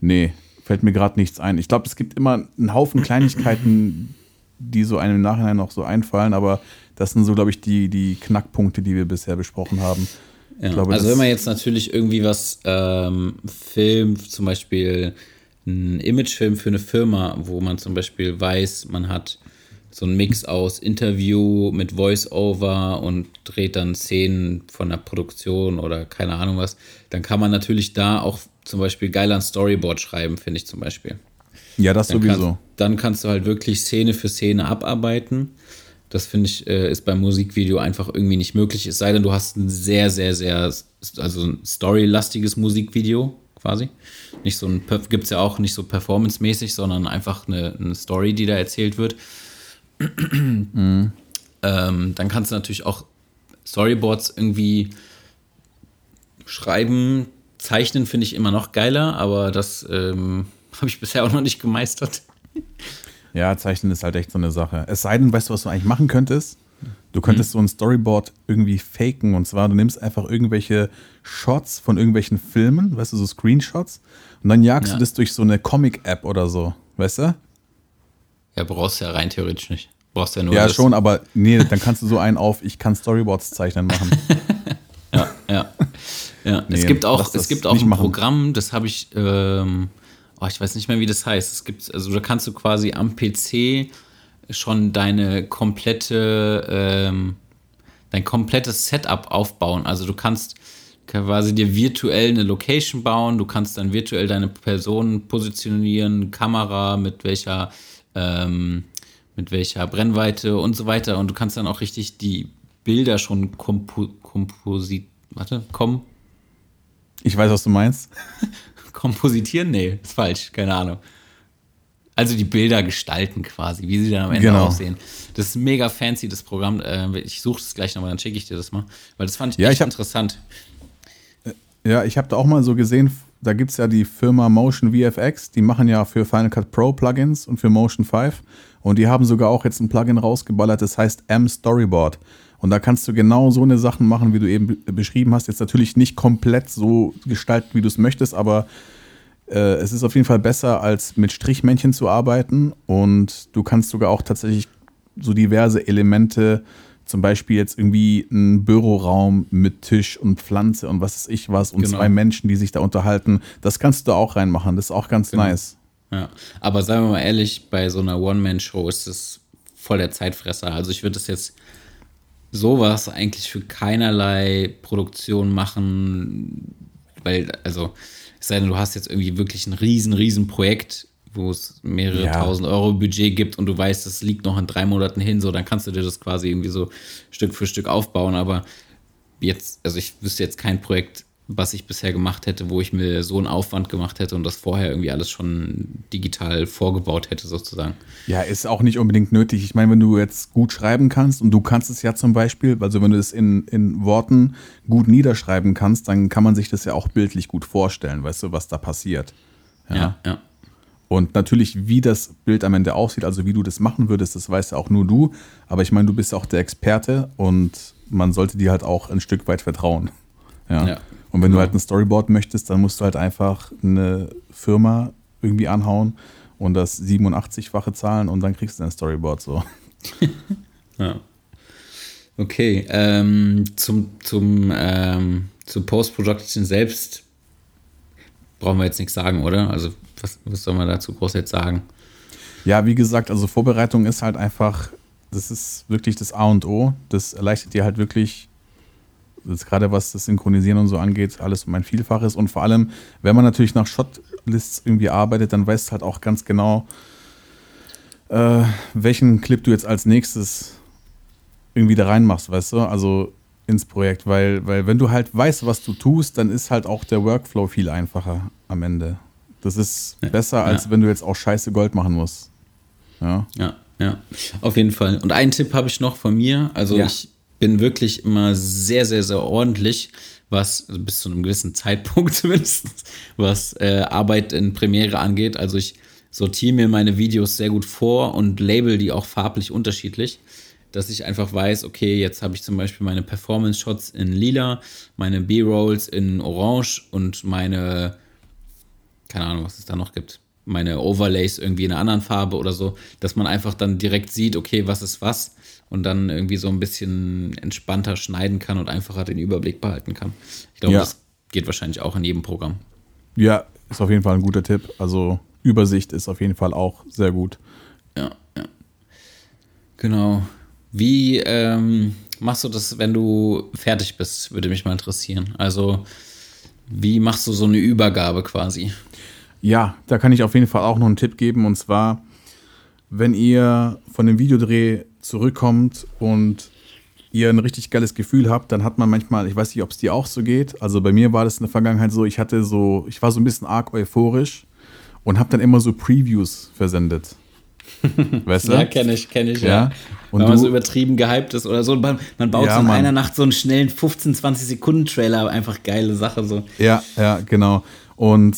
Nee, fällt mir gerade nichts ein. Ich glaube, es gibt immer einen Haufen Kleinigkeiten, die so einem im Nachhinein noch so einfallen, aber das sind so, glaube ich, die, die Knackpunkte, die wir bisher besprochen haben. Ja, glaube, also wenn man jetzt natürlich irgendwie was ähm, filmt, zum Beispiel ein Imagefilm für eine Firma, wo man zum Beispiel weiß, man hat so einen Mix aus Interview mit Voice-Over und dreht dann Szenen von der Produktion oder keine Ahnung was, dann kann man natürlich da auch zum Beispiel geil ein Storyboard schreiben, finde ich zum Beispiel. Ja, das Dann, sowieso. Kannst, dann kannst du halt wirklich Szene für Szene abarbeiten. Das finde ich, äh, ist beim Musikvideo einfach irgendwie nicht möglich. Es sei denn, du hast ein sehr, sehr, sehr, also ein storylastiges Musikvideo quasi. Nicht so ein, gibt es ja auch nicht so performancemäßig, sondern einfach eine, eine Story, die da erzählt wird. Ähm, dann kannst du natürlich auch Storyboards irgendwie schreiben, zeichnen finde ich immer noch geiler, aber das ähm, (laughs) habe ich bisher auch noch nicht gemeistert. Ja, Zeichnen ist halt echt so eine Sache. Es sei denn, weißt du, was du eigentlich machen könntest? Du könntest so ein Storyboard irgendwie faken. Und zwar, du nimmst einfach irgendwelche Shots von irgendwelchen Filmen, weißt du, so Screenshots. Und dann jagst Ja. du das durch so eine Comic-App oder so, weißt du? Ja, brauchst du ja rein theoretisch nicht. Brauchst ja nur Ja, das. schon, aber nee, dann kannst du so einen auf, ich kann Storyboards zeichnen machen. (laughs) Ja, ja. ja. Nee, es gibt auch, es gibt auch ein machen. Programm, das habe ich, ähm, oh, ich weiß nicht mehr, wie das heißt. Es gibt, also da kannst du quasi am PC schon deine komplette, ähm, dein komplettes Setup aufbauen. Also du kannst quasi dir virtuell eine Location bauen, du kannst dann virtuell deine Person positionieren, Kamera, mit welcher, ähm, mit welcher Brennweite und so weiter. Und du kannst dann auch richtig die Bilder schon kompo komposit, warte, kom Ich weiß, was du meinst. (laughs) kompositieren? Nee, ist falsch, keine Ahnung. Also die Bilder gestalten quasi, wie sie dann am Ende Genau. aussehen. Das ist mega fancy, das Programm. Äh, Ich suche es gleich nochmal, dann schicke ich dir das mal. Weil das fand ich Ja, echt ich hab- interessant. Ja, ich habe da auch mal so gesehen, da gibt es ja die Firma Motion VFX, die machen ja für Final Cut Pro Plugins und für Motion 5. Und die haben sogar auch jetzt ein Plugin rausgeballert, das heißt M Storyboard. Und da kannst du genau so eine Sachen machen, wie du eben be- beschrieben hast. Jetzt natürlich nicht komplett so gestalten, wie du es möchtest, aber äh, es ist auf jeden Fall besser, als mit Strichmännchen zu arbeiten. Und du kannst sogar auch tatsächlich so diverse Elemente, zum Beispiel jetzt irgendwie ein Büroraum mit Tisch und Pflanze und was weiß ich was und Genau. zwei Menschen, die sich da unterhalten, das kannst du auch reinmachen. Das ist auch ganz Genau. nice. Ja. Aber seien wir mal ehrlich, bei so einer One-Man-Show ist das voll der Zeitfresser. Also ich würde das jetzt sowas eigentlich für keinerlei Produktion machen, weil, also, es sei denn, du hast jetzt irgendwie wirklich ein riesen, riesen Projekt, wo es mehrere Ja. tausend Euro Budget gibt und du weißt, das liegt noch in drei Monaten hin, so, dann kannst du dir das quasi irgendwie so Stück für Stück aufbauen, aber jetzt, also ich wüsste jetzt kein Projekt, was ich bisher gemacht hätte, wo ich mir so einen Aufwand gemacht hätte und das vorher irgendwie alles schon digital vorgebaut hätte, sozusagen. Ja, ist auch nicht unbedingt nötig. Ich meine, wenn du jetzt gut schreiben kannst und du kannst es ja zum Beispiel, also wenn du es in, in Worten gut niederschreiben kannst, dann kann man sich das ja auch bildlich gut vorstellen, weißt du, was da passiert. Ja, ja. Und natürlich, wie das Bild am Ende aussieht, also wie du das machen würdest, das weißt auch nur du. Aber ich meine, du bist auch der Experte und man sollte dir halt auch ein Stück weit vertrauen. Ja. Ja, und wenn du genau. halt ein Storyboard möchtest, dann musst du halt einfach eine Firma irgendwie anhauen und das 87-fache zahlen und dann kriegst du ein Storyboard so. (laughs) Ja. Okay, ähm, zum, zum, ähm, zur Post-Production selbst brauchen wir jetzt nichts sagen, oder? Also, was, was soll man dazu groß jetzt sagen? Ja, wie gesagt, also Vorbereitung ist halt einfach, das ist wirklich das A und O. Das erleichtert dir halt wirklich gerade was das Synchronisieren und so angeht, alles um ein Vielfaches. Und vor allem, wenn man natürlich nach Shotlists irgendwie arbeitet, dann weißt du halt auch ganz genau, äh, welchen Clip du jetzt als nächstes irgendwie da reinmachst, weißt du? Also ins Projekt, weil, weil wenn du halt weißt, was du tust, dann ist halt auch der Workflow viel einfacher am Ende. Das ist Ja, besser, als ja. wenn du jetzt auch scheiße Gold machen musst. Ja. Ja, ja, auf jeden Fall. Und einen Tipp habe ich noch von mir. Also Ja. ich bin wirklich immer sehr, sehr, sehr ordentlich, was also bis zu einem gewissen Zeitpunkt (laughs) zumindest, was äh, Arbeit in Premiere angeht. Also ich sortiere mir meine Videos sehr gut vor und label die auch farblich unterschiedlich, dass ich einfach weiß, okay, jetzt habe ich zum Beispiel meine Performance-Shots in lila, meine B-Rolls in orange und meine keine Ahnung, was es da noch gibt, meine Overlays irgendwie in einer anderen Farbe oder so, dass man einfach dann direkt sieht, okay, was ist was und dann irgendwie so ein bisschen entspannter schneiden kann und einfacher den Überblick behalten kann. Ich glaube, Ja. das geht wahrscheinlich auch in jedem Programm. ja, ist auf jeden Fall ein guter Tipp. Also Übersicht ist auf jeden Fall auch sehr gut. Ja, ja. Genau. Wie ähm, machst du das, wenn du fertig bist, würde mich mal interessieren. Also, wie machst du so eine Übergabe quasi? Ja, da kann ich auf jeden Fall auch noch einen Tipp geben. Und zwar, wenn ihr von dem Videodreh zurückkommt und ihr ein richtig geiles Gefühl habt, dann hat man manchmal, ich weiß nicht, ob es dir auch so geht. Also bei mir war das in der Vergangenheit so, ich hatte so, ich war so ein bisschen arg euphorisch und habe dann immer so Previews versendet. (laughs) Weißt du? Ja, kenne ich, kenne ich, Ja. ja. Und Wenn man du- so übertrieben gehypt ist oder so. Man, man baut Ja, so in Mann. einer Nacht so einen schnellen 15, 20 Sekunden Trailer, einfach geile Sache so. Ja, ja, genau. Und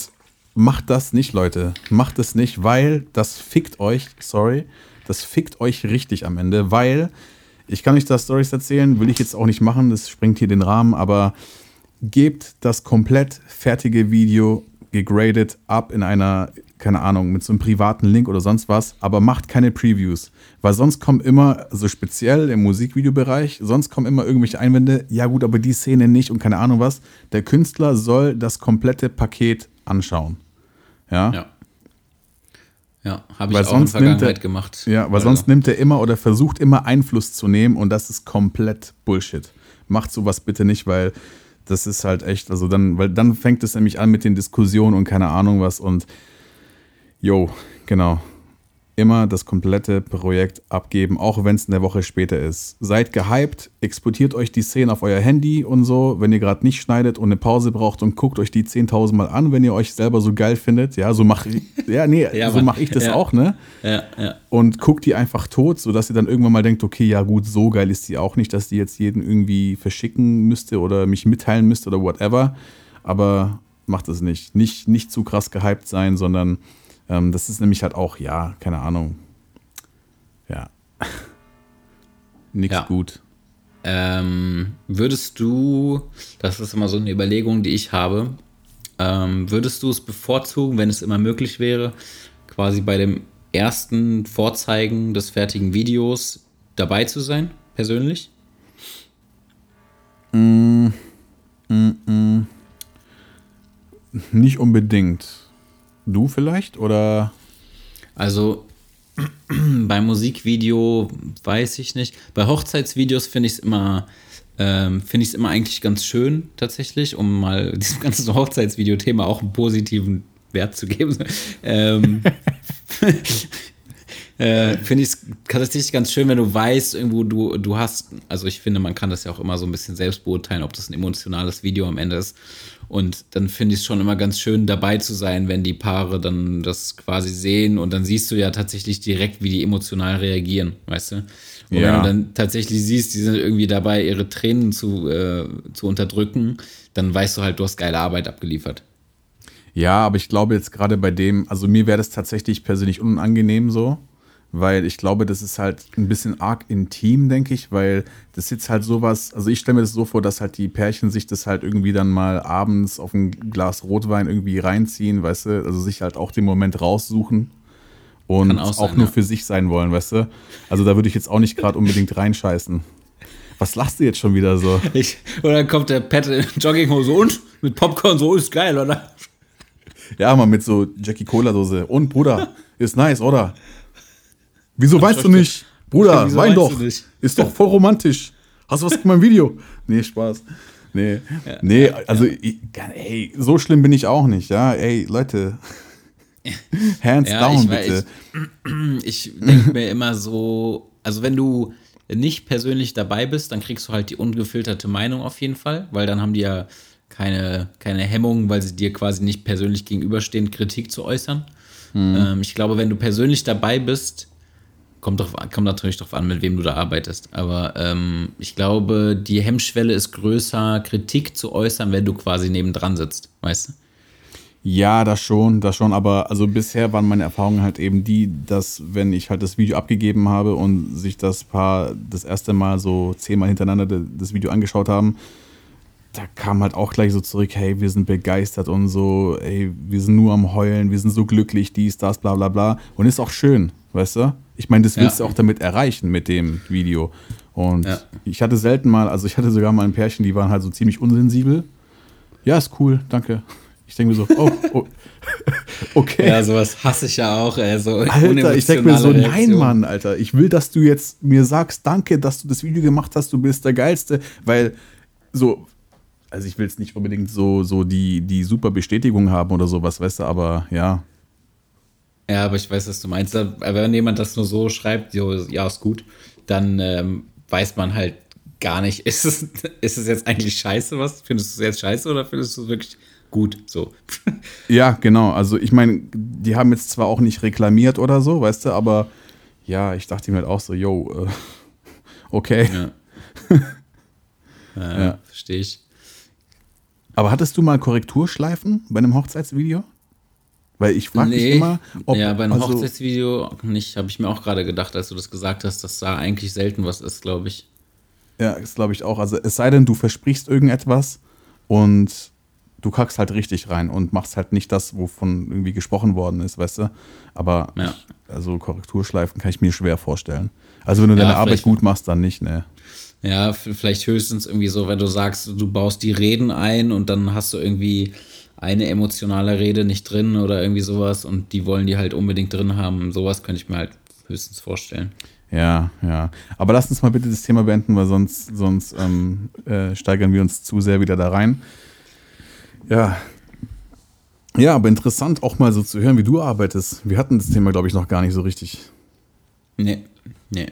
macht das nicht, Leute. Macht es nicht, weil das fickt euch, sorry, das fickt euch richtig am Ende, weil ich kann euch da Stories erzählen, will ich jetzt auch nicht machen, das sprengt hier den Rahmen, aber gebt das komplett fertige Video gegradet ab in einer, keine Ahnung, mit so einem privaten Link oder sonst was, aber macht keine Previews, weil sonst kommen immer, so speziell im Musikvideobereich, sonst kommen immer irgendwelche Einwände, ja gut, aber die Szene nicht und keine Ahnung was. Der Künstler soll das komplette Paket anschauen. Ja, Ja. Ja, habe ich Weil auch in sonst der nimmt er- Vergangenheit gemacht. Ja, weil sonst nimmt er immer oder versucht immer Einfluss zu nehmen und das ist komplett Bullshit. Macht sowas bitte nicht, weil das ist halt echt, also dann, weil dann fängt es nämlich an mit den Diskussionen und keine Ahnung was und jo, genau. Immer das komplette Projekt abgeben, auch wenn es eine Woche später ist. Seid gehypt, exportiert euch die Szenen auf euer Handy und so, wenn ihr gerade nicht schneidet und eine Pause braucht und guckt euch die 10.000 Mal an, wenn ihr euch selber so geil findet. Ja, so mache ich, (laughs) ja, nee, Ja, so mache ich das Ja. auch, ne? Ja, ja. und guckt die einfach tot, sodass ihr dann irgendwann mal denkt, okay, ja gut, so geil ist die auch nicht, dass die jetzt jeden irgendwie verschicken müsste oder mich mitteilen müsste oder whatever. Aber macht es nicht. Nicht, nicht zu krass gehypt sein, sondern ähm, das ist nämlich halt auch, ja, keine Ahnung. Ja. (laughs) Nix Ja. gut. Ähm, würdest du, das ist immer so eine Überlegung, die ich habe, ähm, würdest du es bevorzugen, wenn es immer möglich wäre, quasi bei dem ersten Vorzeigen des fertigen Videos dabei zu sein, persönlich? Nicht unbedingt. Du vielleicht? Oder Also (clears throat) beim Musikvideo weiß ich nicht. Bei Hochzeitsvideos finde ich es immer, ähm, finde ich es immer eigentlich ganz schön tatsächlich, um mal (laughs) diesem ganzen Hochzeitsvideo-Thema auch einen positiven Wert zu geben. (laughs) ähm, (laughs) äh, finde ich es tatsächlich ganz schön, wenn du weißt, irgendwo du, du hast, also ich finde, man kann das ja auch immer so ein bisschen selbst beurteilen, ob das ein emotionales Video am Ende ist. Und dann finde ich es schon immer ganz schön, dabei zu sein, wenn die Paare dann das quasi sehen und dann siehst du ja tatsächlich direkt, wie die emotional reagieren, weißt du? Und wenn Ja. du dann tatsächlich siehst, die sind irgendwie dabei, ihre Tränen zu, äh, zu unterdrücken, dann weißt du halt, du hast geile Arbeit abgeliefert. Ja, aber ich glaube jetzt gerade bei dem, also mir wäre das tatsächlich persönlich unangenehm so, weil ich glaube, das ist halt ein bisschen arg intim, denke ich, weil das ist jetzt halt sowas, also ich stelle mir das so vor, dass halt die Pärchen sich das halt irgendwie dann mal abends auf ein Glas Rotwein irgendwie reinziehen, weißt du, also sich halt auch den Moment raussuchen und auch, auch sein, nur ja. für sich sein wollen, weißt du. Also da würde ich jetzt auch nicht gerade unbedingt reinscheißen. Was lachst du jetzt schon wieder so? (laughs) Ich, und dann kommt der Pet in Jogginghose und mit Popcorn so ist geil, oder? Ja, mal mit so Jackie Cola Dose. Und Bruder, ist nice, oder? Wieso weinst du nicht? Bruder, (laughs) Wieso wein doch. Ist doch voll romantisch. Hast du was in meinem Video? Nee, Spaß. Nee, nee also ich, ey, so schlimm bin ich auch nicht, ja. Ey, Leute. (laughs) Hands Ja, down, ich bitte. weiß. (clears throat) Ich denke mir immer so, also wenn du nicht persönlich dabei bist, dann kriegst du halt die ungefilterte Meinung auf jeden Fall, weil dann haben die ja keine, keine Hemmungen, weil sie dir quasi nicht persönlich gegenüberstehen, Kritik zu äußern. Ähm, ich glaube, wenn du persönlich dabei bist, kommt, drauf, kommt natürlich darauf an, mit wem du da arbeitest. Aber ähm, ich glaube, die Hemmschwelle ist größer, Kritik zu äußern, wenn du quasi nebendran sitzt, weißt du? Ja, das schon, das schon, aber also bisher waren meine Erfahrungen halt eben die, dass wenn ich halt das Video abgegeben habe und sich das Paar das erste Mal so zehnmal hintereinander de- das Video angeschaut haben, da kam halt auch gleich so zurück, hey, wir sind begeistert und so, ey, wir sind nur am Heulen, wir sind so glücklich, dies, das, bla bla bla. Und ist auch schön, weißt du? Ich meine, das willst Ja. du auch damit erreichen mit dem Video. Und Ja. ich hatte selten mal, also ich hatte sogar mal ein Pärchen, die waren halt so ziemlich unsensibel. Ja, ist cool, danke. Ich denke mir so, oh, oh (laughs) okay. Ja, sowas hasse ich ja auch. Ey, so Alter, ich denke mir so, nein, Reaktion. Mann, Alter, ich will, dass du jetzt mir sagst, danke, dass du das Video gemacht hast, du bist der Geilste, weil so, also ich will es nicht unbedingt so, so die, die super Bestätigung haben oder sowas, weißt du, aber ja, Ja, aber ich weiß, was du meinst. Aber wenn jemand das nur so schreibt, so, ja, ist gut, dann ähm, weiß man halt gar nicht, (laughs) ist es, ist es jetzt eigentlich scheiße, was? Findest du es jetzt scheiße oder findest du es wirklich gut? So. (laughs) ja, genau, also ich meine, die haben jetzt zwar auch nicht reklamiert oder so, weißt du, aber ja, ich dachte mir halt auch so, yo, äh, (laughs) okay. Ja. ja, Ja. verstehe ich. Aber hattest du mal Korrekturschleifen bei einem Hochzeitsvideo? Weil ich frage mich immer, ob ja, bei einem also, Hochzeitsvideo nicht, habe ich mir auch gerade gedacht, als du das gesagt hast, dass da eigentlich selten was ist, glaube ich. Ja, das glaube ich auch. Also es sei denn, du versprichst irgendetwas und du kackst halt richtig rein und machst halt nicht das, wovon irgendwie gesprochen worden ist, weißt du? Aber Ja. also Korrekturschleifen kann ich mir schwer vorstellen. Also wenn du deine Arbeit gut machst, dann nicht, ne? Ja, vielleicht höchstens irgendwie so, wenn du sagst, du baust die Reden ein und dann hast du irgendwie eine emotionale Rede nicht drin oder irgendwie sowas und die wollen die halt unbedingt drin haben. Sowas könnte ich mir halt höchstens vorstellen. Ja, ja. Aber lass uns mal bitte das Thema beenden, weil sonst, sonst ähm, äh, steigern wir uns zu sehr wieder da rein. Ja. Ja, aber interessant auch mal so zu hören, wie du arbeitest. Wir hatten das Thema, glaube ich, noch gar nicht so richtig. Nee, nee.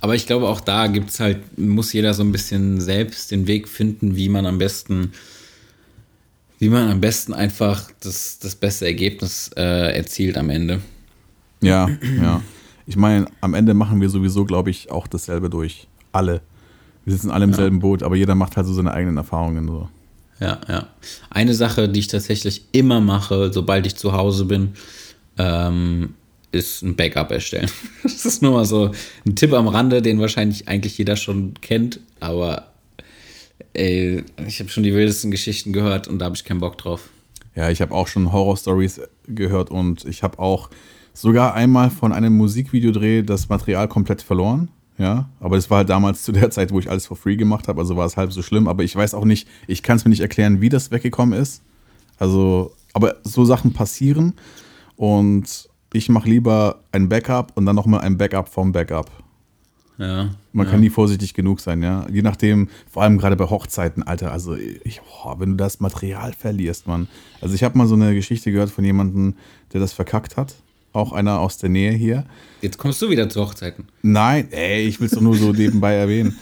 Aber ich glaube, auch da gibt's halt, muss jeder so ein bisschen selbst den Weg finden, wie man am besten, wie man am besten einfach das, das beste Ergebnis äh, erzielt am Ende. Ja, ja. Ich meine, am Ende machen wir sowieso, glaube ich, auch dasselbe durch. Alle. Wir sitzen alle im selben Boot, aber jeder macht halt so seine eigenen Erfahrungen. So. Ja, ja. Eine Sache, die ich tatsächlich immer mache, sobald ich zu Hause bin, ähm, ist ein Backup erstellen. (laughs) Das ist nur mal so ein Tipp am Rande, den wahrscheinlich eigentlich jeder schon kennt, aber ey, ich habe schon die wildesten Geschichten gehört und da habe ich keinen Bock drauf. Ja, ich habe auch schon Horror-Stories gehört und ich habe auch sogar einmal von einem Musikvideodreh das Material komplett verloren. Ja, aber das war halt damals zu der Zeit, wo ich alles for free gemacht habe, also war es halb so schlimm. Aber ich weiß auch nicht, ich kann es mir nicht erklären, wie das weggekommen ist. Also, aber so Sachen passieren und ich mache lieber ein Backup und dann nochmal ein Backup vom Backup. Ja. Man kann nie vorsichtig genug sein, ja. Je nachdem, vor allem gerade bei Hochzeiten, Alter, also ich, boah, wenn du das Material verlierst, Mann. Also ich habe mal so eine Geschichte gehört von jemandem, der das verkackt hat. Auch einer aus der Nähe hier. Jetzt kommst du wieder zu Hochzeiten. Nein, ey, ich will es doch nur so nebenbei (laughs) erwähnen.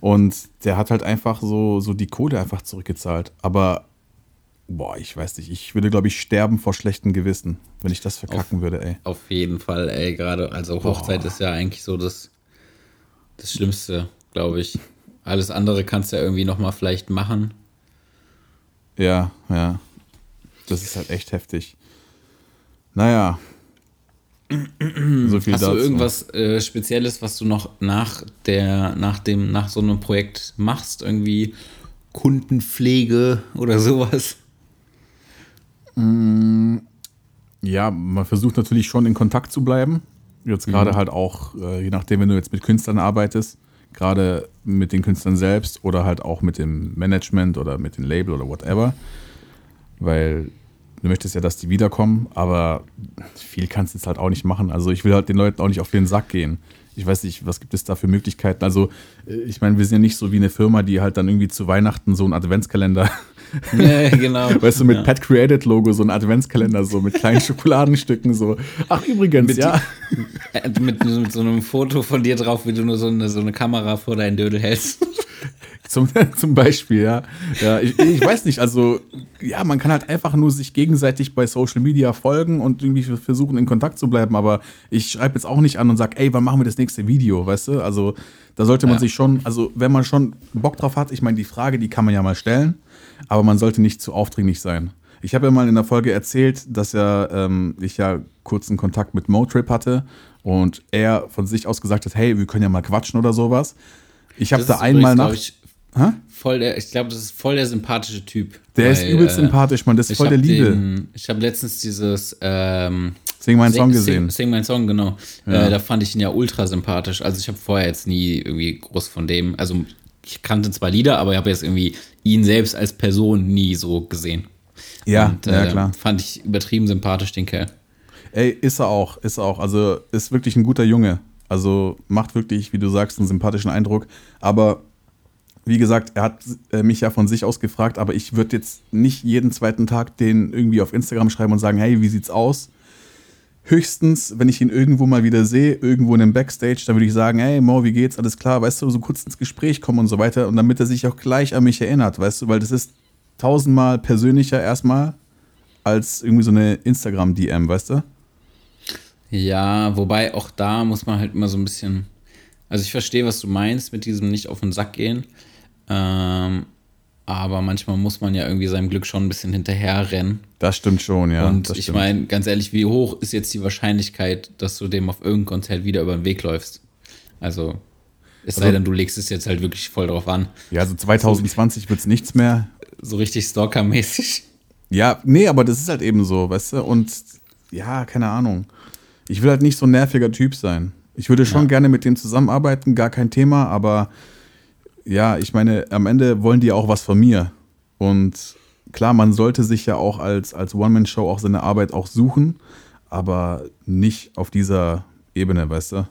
Und der hat halt einfach so, so die Kohle einfach zurückgezahlt. Aber, boah, ich weiß nicht, ich würde, glaube ich, sterben vor schlechtem Gewissen, wenn ich das verkacken würde, ey. Auf jeden Fall, ey, gerade, also Hochzeit ist ja eigentlich so das, das Schlimmste, glaube ich. Alles andere kannst du ja irgendwie nochmal vielleicht machen. Ja, ja. Das ist halt echt heftig. Naja. So viel Hast dazu. du irgendwas äh, Spezielles, was du noch nach der, nach dem, nach so einem Projekt machst? Irgendwie Kundenpflege oder sowas? Ja, man versucht natürlich schon in Kontakt zu bleiben. Jetzt gerade halt auch, äh, je nachdem, wenn du jetzt mit Künstlern arbeitest, gerade mit den Künstlern selbst oder halt auch mit dem Management oder mit dem Label oder whatever. Weil du möchtest ja, dass die wiederkommen, aber viel kannst du jetzt halt auch nicht machen. Also ich will halt den Leuten auch nicht auf den Sack gehen. Ich weiß nicht, was gibt es da für Möglichkeiten? Also, äh, ich meine, wir sind ja nicht so wie eine Firma, die halt dann irgendwie zu Weihnachten so einen Adventskalender Ja, genau. (laughs) Weißt du, mit ja. Pat Created Logo, so ein Adventskalender, so mit kleinen (laughs) Schokoladenstücken, so. Ach, übrigens, Mit ja. Äh, mit, mit so einem Foto von dir drauf, wie du nur so eine, so eine Kamera vor deinen Dödel hältst. (laughs) Zum, zum Beispiel, ja. Ja, ich, ich weiß nicht, also, ja, man kann halt einfach nur sich gegenseitig bei Social Media folgen und irgendwie versuchen, in Kontakt zu bleiben, aber ich schreibe jetzt auch nicht an und sage, ey, wann machen wir das nächste Video, weißt du? Also, da sollte man Ja. sich schon, also, wenn man schon Bock drauf hat, ich meine, die Frage, die kann man ja mal stellen, aber man sollte nicht zu aufdringlich sein. Ich habe ja mal in der Folge erzählt, dass ja ähm, ich ja kurzen Kontakt mit Motrip hatte und er von sich aus gesagt hat, hey, wir können ja mal quatschen oder sowas. Ich habe da ist einmal nach. Ich, voll der, ich glaube, das ist voll der sympathische Typ. Der ist Weil, übelst äh, sympathisch, Mann. Das ist voll der Liebe. Den, ich habe letztens dieses ähm, Sing meinen Song gesehen. Sing, Sing mein Song, genau. Ja. Äh, da fand ich ihn ja ultra sympathisch. Also ich habe vorher jetzt nie irgendwie groß von dem, also ich kannte zwar Lieder, aber ich habe jetzt irgendwie ihn selbst als Person nie so gesehen. Ja, Und, ja, äh, klar. Fand ich übertrieben sympathisch, den Kerl. Ey, ist er auch, ist er auch. Also ist wirklich ein guter Junge. Also macht wirklich, wie du sagst, einen sympathischen Eindruck. Aber wie gesagt, er hat äh, mich ja von sich aus gefragt, aber ich würde jetzt nicht jeden zweiten Tag den irgendwie auf Instagram schreiben und sagen, hey, wie sieht's aus? Höchstens, wenn ich ihn irgendwo mal wieder sehe, irgendwo in einem Backstage, dann würde ich sagen, hey Mo, wie geht's? Alles klar, weißt du, so kurz ins Gespräch kommen und so weiter. Und damit er sich auch gleich an mich erinnert, weißt du, weil das ist tausendmal persönlicher erstmal als irgendwie so eine Instagram-DM, weißt du? Ja, wobei auch da muss man halt immer so ein bisschen. Also ich verstehe, was du meinst mit diesem nicht auf den Sack gehen. Ähm, aber manchmal muss man ja irgendwie seinem Glück schon ein bisschen hinterherrennen. Das stimmt schon, ja. Und ich meine, ganz ehrlich, wie hoch ist jetzt die Wahrscheinlichkeit, dass du dem auf irgendeinem Konzert wieder über den Weg läufst? Also, es sei Also- denn, du legst es jetzt halt wirklich voll drauf an. Ja, also 2020 wird es nichts mehr. So richtig stalkermäßig. Ja, nee, aber das ist halt eben so, weißt du? Und ja, keine Ahnung. Ich will halt nicht so ein nerviger Typ sein. Ich würde schon Ja. gerne mit dem zusammenarbeiten, gar kein Thema, aber ja, ich meine, am Ende wollen die auch was von mir. Und klar, man sollte sich ja auch als, als One-Man-Show auch seine Arbeit auch suchen, aber nicht auf dieser Ebene, weißt du?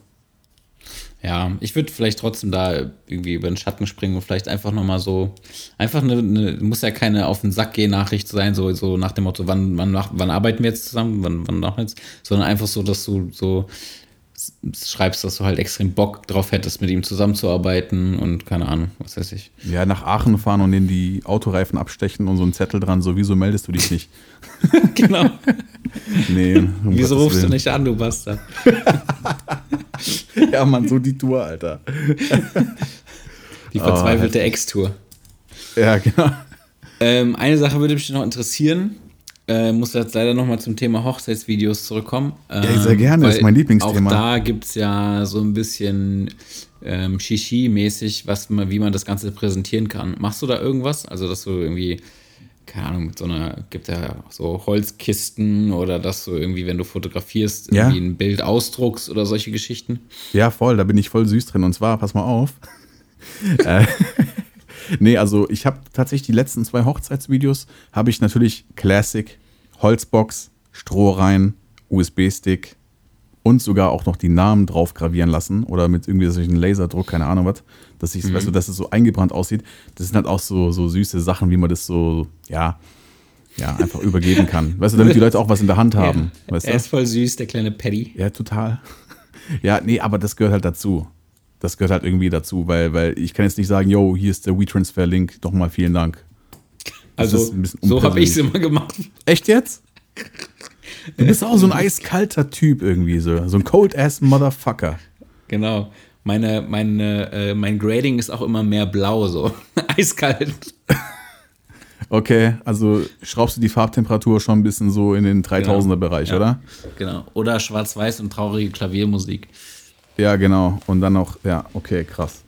Ja, ich würde vielleicht trotzdem da irgendwie über den Schatten springen und vielleicht einfach nochmal so, einfach eine, eine, muss ja keine auf den Sack gehen Nachricht sein, so, so nach dem Motto, wann, wann, wann arbeiten wir jetzt zusammen, wann, wann wir jetzt, sondern einfach so, dass du so schreibst, dass du halt extrem Bock drauf hättest, mit ihm zusammenzuarbeiten und keine Ahnung, was weiß ich. Ja, nach Aachen fahren und in die Autoreifen abstechen und so ein Zettel dran, so, wieso meldest du dich nicht? (laughs) genau. Nee. um (laughs) Wieso Gottes rufst du Willen. nicht an, du Bastard? (laughs) Ja, Mann, so die Tour, Alter. Die verzweifelte Ex-Tour. Ja, genau. Ähm, eine Sache würde mich noch interessieren. Äh, muss jetzt leider nochmal zum Thema Hochzeitsvideos zurückkommen. Ähm, Ja, sehr gerne, das ist mein Lieblingsthema. Auch da gibt es ja so ein bisschen ähm, Shishi-mäßig, was man, wie man das Ganze präsentieren kann. Machst du da irgendwas? Also, dass du irgendwie, keine Ahnung, mit so einer, gibt ja so Holzkisten oder dass du irgendwie, wenn du fotografierst, Ja. irgendwie ein Bild ausdruckst oder solche Geschichten? Ja, voll, da bin ich voll süß drin. Und zwar, pass mal auf. (laughs) nee, also ich habe tatsächlich die letzten zwei Hochzeitsvideos, habe ich natürlich Classic, Holzbox, Stroh rein, USB-Stick und sogar auch noch die Namen drauf gravieren lassen oder mit irgendwie solchen Laserdruck, keine Ahnung was, dass ich, weißt du, dass es so eingebrannt aussieht. Das sind halt auch so, so süße Sachen, wie man das so, ja, ja, einfach übergeben kann. Weißt du, damit die Leute auch was in der Hand haben. Weißt du? Er ist voll süß, der kleine Paddy. Ja, total. Ja, nee, aber das gehört halt dazu. Das gehört halt irgendwie dazu, weil, weil ich kann jetzt nicht sagen, yo, hier ist der WeTransfer-Link, nochmal vielen Dank. Das Also, so habe ich es immer gemacht. Echt jetzt? Du bist auch so ein eiskalter Typ irgendwie, so, so ein cold-ass-Motherfucker. Genau. Meine, meine, äh, mein Grading ist auch immer mehr blau, so. (laughs) Eiskalt. Okay, also schraubst du die Farbtemperatur schon ein bisschen so in den 3000er-Bereich, Ja. oder? Genau. Oder schwarz-weiß und traurige Klaviermusik. Ja, genau. Und dann noch, ja, okay, krass.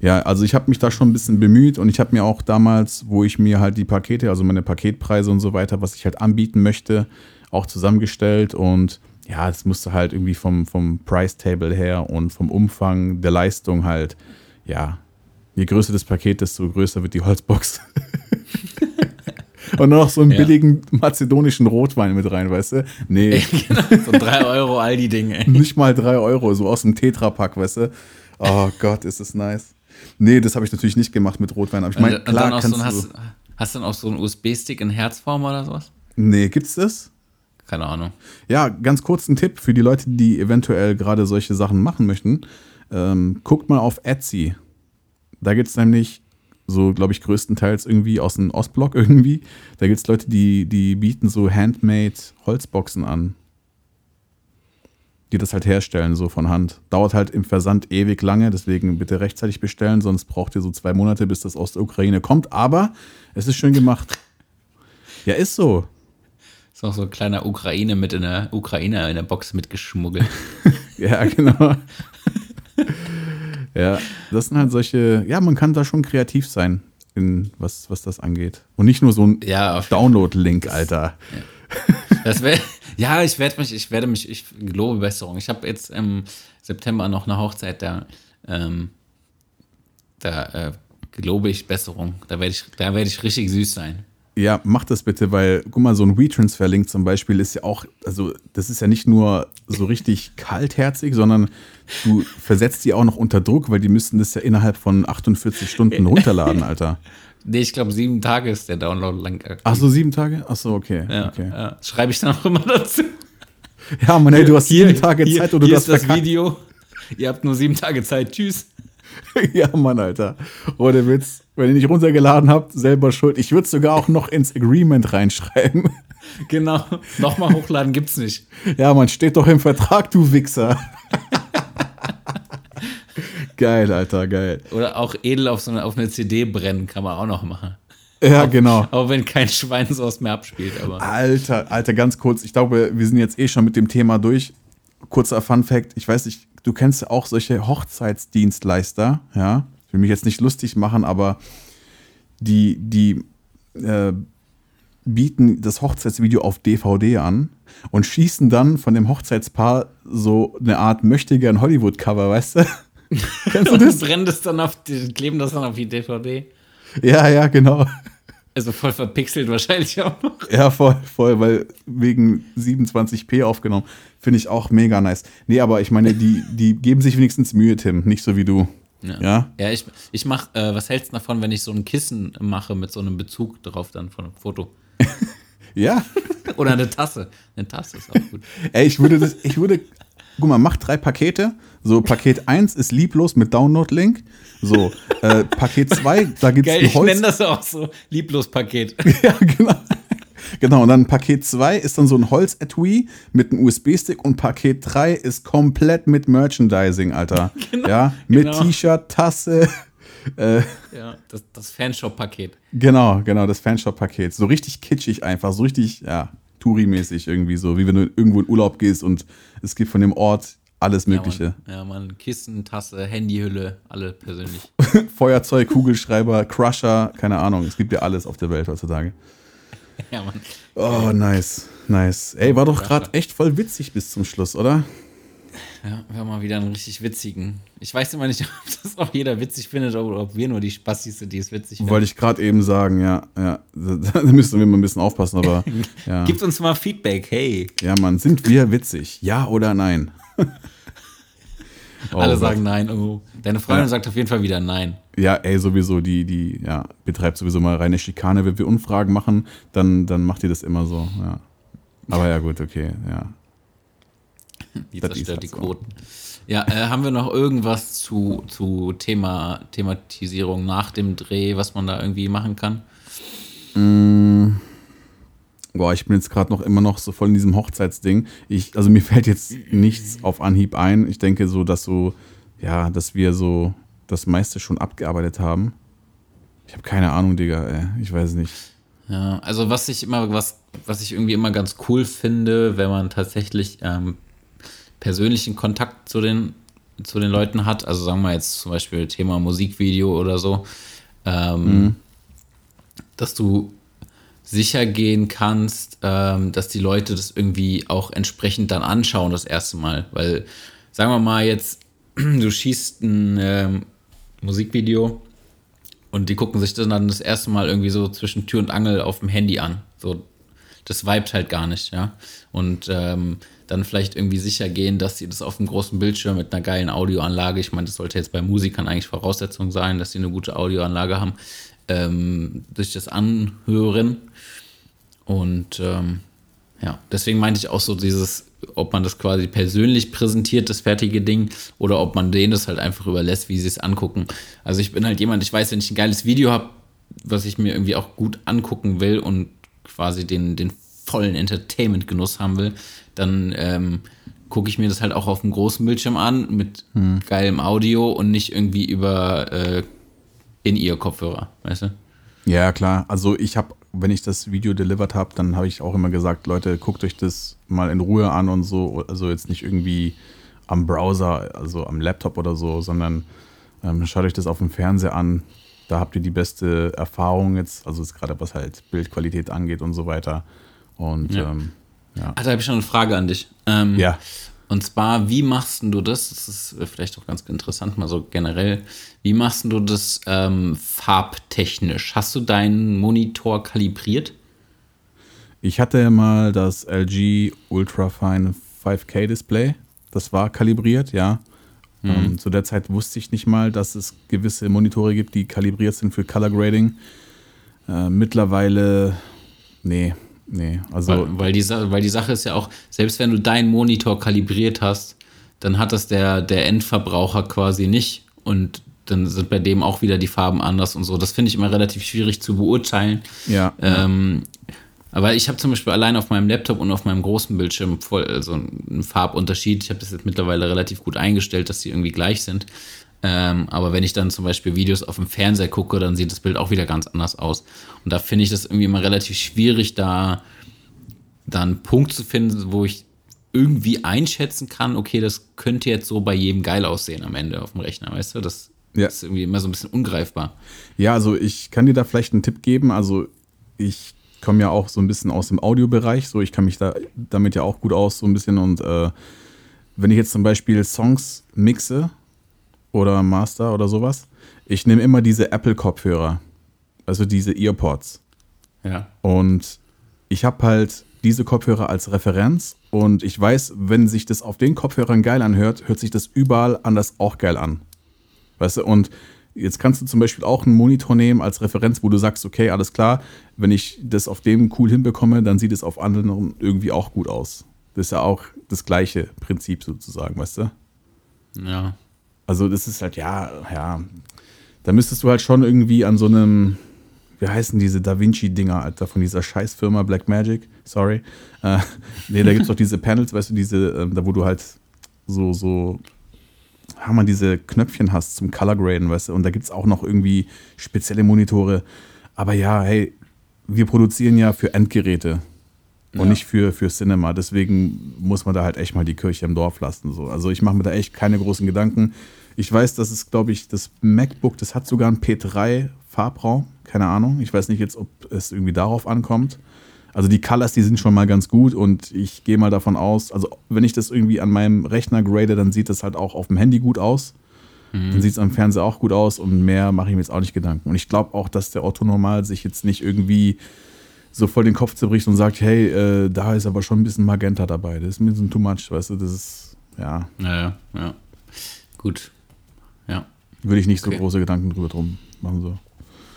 Ja, also ich habe mich da schon ein bisschen bemüht und ich habe mir auch damals, wo ich mir halt die Pakete, also meine Paketpreise und so weiter, was ich halt anbieten möchte, auch zusammengestellt und ja, es musste halt irgendwie vom, vom Price-Table her und vom Umfang der Leistung halt, ja, je größer das Paket, desto größer wird die Holzbox. (laughs) (laughs) Und noch so einen billigen mazedonischen Rotwein mit rein, weißt du? Nee. genau, so 3 Euro Aldi-Ding, ey. Nicht mal 3 Euro, so aus dem Tetrapack, weißt du? Oh Gott, ist das nice. Nee, das habe ich natürlich nicht gemacht mit Rotwein. Aber ich meine, klar, kannst so ein, du. hast, hast du dann auch so einen USB-Stick in Herzform oder sowas? Nee, gibt's das? Keine Ahnung. Ja, ganz kurz ein Tipp für die Leute, die eventuell gerade solche Sachen machen möchten. Ähm, guckt mal auf Etsy. Da gibt es nämlich so, glaube ich, größtenteils irgendwie aus dem Ostblock irgendwie. Da gibt es Leute, die, die bieten so handmade Holzboxen an. Die das halt herstellen, so von Hand. Dauert halt im Versand ewig lange, deswegen bitte rechtzeitig bestellen, sonst braucht ihr so zwei Monate, bis das aus der Ukraine kommt. Aber es ist schön gemacht. Ja, ist so. Ist auch so ein kleiner Ukraine mit in der Ukraine in der Box mitgeschmuggelt. (laughs) Ja, genau. (laughs) ja, das sind halt solche, ja, man kann da schon kreativ sein, in was, was das angeht. Und nicht nur so ein Ja, Download-Link, Alter. Das wär, (laughs) ja, ich werde mich, ich werde mich, ich gelobe Besserung. Ich habe jetzt im September noch eine Hochzeit, da, ähm, da äh, gelobe ich Besserung. Da werde ich, da werde ich richtig süß sein. Ja, mach das bitte, weil, guck mal, so ein WeTransfer-Link zum Beispiel ist ja auch, also das ist ja nicht nur so richtig kaltherzig, sondern du versetzt die auch noch unter Druck, weil die müssten das ja innerhalb von 48 Stunden (laughs) runterladen, Alter. Nee, ich glaube, sieben Tage ist der Download lang. aktiv. Ach so, sieben Tage? Ach so, okay. ja, okay. ja. Schreibe ich dann auch immer dazu. Ja, Mann, ey, du hast sieben Tage hier, Zeit oder hier du hast ist das verkackt. Video. Ihr habt nur sieben Tage Zeit. Tschüss. (laughs) Ja, Mann, Alter. Ohne Witz. Wenn ihr nicht runtergeladen habt, selber schuld. Ich würde es sogar auch noch ins Agreement reinschreiben. (laughs) Genau. Nochmal hochladen gibt's nicht. Ja, man steht doch im Vertrag, du Wichser. (laughs) geil, Alter, geil. Oder auch edel auf so eine, auf eine CD brennen kann man auch noch machen. Ja, genau. Auch wenn kein Schwein sowas mehr abspielt, aber. Alter, Alter, ganz kurz. Ich glaube, wir sind jetzt eh schon mit dem Thema durch. Kurzer Fun Fact. Ich weiß nicht, du kennst ja auch solche Hochzeitsdienstleister, ja? Ich will mich jetzt nicht lustig machen, aber die, die äh, bieten das Hochzeitsvideo auf DVD an und schießen dann von dem Hochzeitspaar so eine Art möchtegern Hollywood-Cover, weißt du? (laughs) Kennst du Und das? brennen das dann auf, die, kleben das dann auf die DVD. Ja, ja, genau. Also voll verpixelt wahrscheinlich auch noch. Ja, voll, voll, weil wegen 27p aufgenommen. Finde ich auch mega nice. Nee, aber ich meine, die, die geben sich wenigstens Mühe, Tim. Nicht so wie du. Ja? Ja, ich, ich mach, äh, was hältst du davon, wenn ich so ein Kissen mache mit so einem Bezug drauf dann von einem Foto? (laughs) Ja. (laughs) Oder eine Tasse. Eine Tasse ist auch gut. (laughs) Ey, ich würde das, ich würde, guck mal, mach drei Pakete. So, Paket 1 ist lieblos mit Download-Link. So, äh, Paket 2, da gibt's Geil, ein ich Holz. nenne das auch so Lieblos-Paket. Ja, genau. Genau, und dann Paket 2 ist dann so ein Holz-Etui mit einem USB-Stick und Paket 3 ist komplett mit Merchandising, Alter. (laughs) ja, mit genau. T-Shirt, Tasse. (laughs) Äh, Ja, das, das Fanshop-Paket. genau, genau, das Fanshop-Paket. So richtig kitschig einfach, so richtig, ja, Touri-mäßig irgendwie so, wie wenn du irgendwo in Urlaub gehst und es gibt von dem Ort alles Mögliche. Ja, man, ja, man Kissen, Tasse, Handyhülle, alle persönlich. (laughs) Feuerzeug, Kugelschreiber, Crusher, keine Ahnung, es gibt ja alles auf der Welt heutzutage. (laughs) ja, man. Oh, nice, nice. Ey, war doch gerade echt voll witzig bis zum Schluss, oder? Ja, wir haben mal wieder einen richtig witzigen. Ich weiß immer nicht, (laughs) ob das auch jeder witzig findet oder ob wir nur die Spastis sind, die es witzig finden. Wollte ich gerade eben sagen, ja, ja. Da, da müssen wir mal ein bisschen aufpassen, aber (laughs) ja. Gibt uns mal Feedback, hey. Ja, Mann, sind wir witzig? Ja oder nein? Oh Alle sagen nein. Oh. Deine Freundin Ja. sagt auf jeden Fall wieder nein. Ja, ey, sowieso, die, die, ja, betreibt sowieso mal reine Schikane. Wenn wir Umfragen machen, dann, dann macht ihr das immer so, ja. Aber ja, gut, okay, ja. Die Das zerstört halt die so. Quoten. Ja, äh, haben wir noch irgendwas zu, zu Thema, Thematisierung nach dem Dreh, was man da irgendwie machen kann? Boah, ich bin jetzt gerade noch immer noch so voll in diesem Hochzeitsding. Ich, also mir fällt jetzt nichts auf Anhieb ein. Ich denke so, dass so, ja, dass wir so das meiste schon abgearbeitet haben. Ich habe keine Ahnung, Digga, ey. Ich weiß nicht. Ja, also was ich immer, was, was ich irgendwie immer ganz cool finde, wenn man tatsächlich ähm, persönlichen Kontakt zu den, zu den Leuten hat, also sagen wir jetzt zum Beispiel Thema Musikvideo oder so, ähm, dass du sicher gehen kannst, ähm, dass die Leute das irgendwie auch entsprechend dann anschauen das erste Mal. Weil, sagen wir mal jetzt, (clears throat) du schießt ein ähm, Musikvideo und die gucken sich dann das erste Mal irgendwie so zwischen Tür und Angel auf dem Handy an. So, das vibet halt gar nicht, ja. Und ähm, dann vielleicht irgendwie sicher gehen, dass sie das auf einem großen Bildschirm mit einer geilen Audioanlage, ich meine, das sollte jetzt bei Musikern eigentlich Voraussetzung sein, dass sie eine gute Audioanlage haben, ähm, sich das anhören. Und ähm, ja, deswegen meinte ich auch so dieses, ob man das quasi persönlich präsentiert, das fertige Ding, oder ob man denen das halt einfach überlässt, wie sie es angucken. Also ich bin halt jemand, ich weiß, wenn ich ein geiles Video habe, was ich mir irgendwie auch gut angucken will und quasi den, den vollen Entertainment-Genuss haben will, dann ähm, gucke ich mir das halt auch auf dem großen Bildschirm an mit hm. geilem Audio und nicht irgendwie über äh, in ihr Kopfhörer, weißt du? Ja, klar. Also ich habe, wenn ich das Video delivered habe, dann habe ich auch immer gesagt, Leute, guckt euch das mal in Ruhe an und so. Also jetzt nicht irgendwie am Browser, also am Laptop oder so, sondern ähm, schaut euch das auf dem Fernseher an. Da habt ihr die beste Erfahrung jetzt, also jetzt gerade was halt Bildqualität angeht und so weiter. Und ja. Ähm, ja. Also habe ich schon eine Frage an dich. Ähm, ja. Und zwar, wie machst du das? Das ist vielleicht auch ganz interessant, mal so generell. Wie machst du das ähm, farbtechnisch? Hast du deinen Monitor kalibriert? Ich hatte mal das LG Ultrafine 5K Display. Das war kalibriert, ja. Mhm. Ähm, zu der Zeit wusste ich nicht mal, dass es gewisse Monitore gibt, die kalibriert sind für Color Grading. Äh, mittlerweile, nee, Nee, also. Weil, weil, die, weil die Sache ist ja auch, selbst wenn du deinen Monitor kalibriert hast, dann hat das der, der Endverbraucher quasi nicht. Und dann sind bei dem auch wieder die Farben anders und so. Das finde ich immer relativ schwierig zu beurteilen. Ja. Ähm, aber ich habe zum Beispiel allein auf meinem Laptop und auf meinem großen Bildschirm voll, also einen Farbunterschied. Ich habe das jetzt mittlerweile relativ gut eingestellt, dass die irgendwie gleich sind. Ähm, aber wenn ich dann zum Beispiel Videos auf dem Fernseher gucke, dann sieht das Bild auch wieder ganz anders aus. Und da finde ich das irgendwie immer relativ schwierig, da, da einen Punkt zu finden, wo ich irgendwie einschätzen kann, okay, das könnte jetzt so bei jedem geil aussehen am Ende auf dem Rechner, weißt du? Das ja. ist irgendwie immer so ein bisschen ungreifbar. Ja, also ich kann dir da vielleicht einen Tipp geben. Also ich komme ja auch so ein bisschen aus dem Audiobereich, so ich kann mich da damit ja auch gut aus, so ein bisschen. Und äh, wenn ich jetzt zum Beispiel Songs mixe, oder Master oder sowas. Ich nehme immer diese Apple-Kopfhörer, also diese Earpods. Ja. Und ich habe halt diese Kopfhörer als Referenz und ich weiß, wenn sich das auf den Kopfhörern geil anhört, hört sich das überall anders auch geil an. Weißt du, und jetzt kannst du zum Beispiel auch einen Monitor nehmen als Referenz, wo du sagst, okay, alles klar, wenn ich das auf dem cool hinbekomme, dann sieht es auf anderen irgendwie auch gut aus. Das ist ja auch das gleiche Prinzip sozusagen, weißt du? Ja. Also das ist halt, ja, ja. Da müsstest du halt schon irgendwie an so einem, wie heißen diese Da Vinci-Dinger, Alter, von dieser Scheißfirma Black Magic, sorry. Äh, nee, da gibt es doch diese Panels, weißt du, diese, äh, da wo du halt so, so, haben man diese Knöpfchen hast zum Color Graden, weißt du, und da gibt es auch noch irgendwie spezielle Monitore. Aber ja, hey, wir produzieren ja für Endgeräte und ja. nicht für, für Cinema. Deswegen muss man da halt echt mal die Kirche im Dorf lassen. So. Also ich mache mir da echt keine großen Gedanken. Ich weiß, dass es, glaube ich, das MacBook, das hat sogar einen P3 Farbraum. Keine Ahnung. Ich weiß nicht jetzt, ob es irgendwie darauf ankommt. Also die Colors, die sind schon mal ganz gut und ich gehe mal davon aus, also wenn ich das irgendwie an meinem Rechner grade, dann sieht das halt auch auf dem Handy gut aus. Mhm. Dann sieht es am Fernseher auch gut aus und mehr mache ich mir jetzt auch nicht Gedanken. Und ich glaube auch, dass der Otto normal sich jetzt nicht irgendwie so voll den Kopf zerbricht und sagt, hey, äh, da ist aber schon ein bisschen Magenta dabei. Das ist ein bisschen too much, weißt du, das ist, ja. Ja, ja, ja. Gut. Ja. Würde ich nicht okay. so große Gedanken drüber drum machen. So.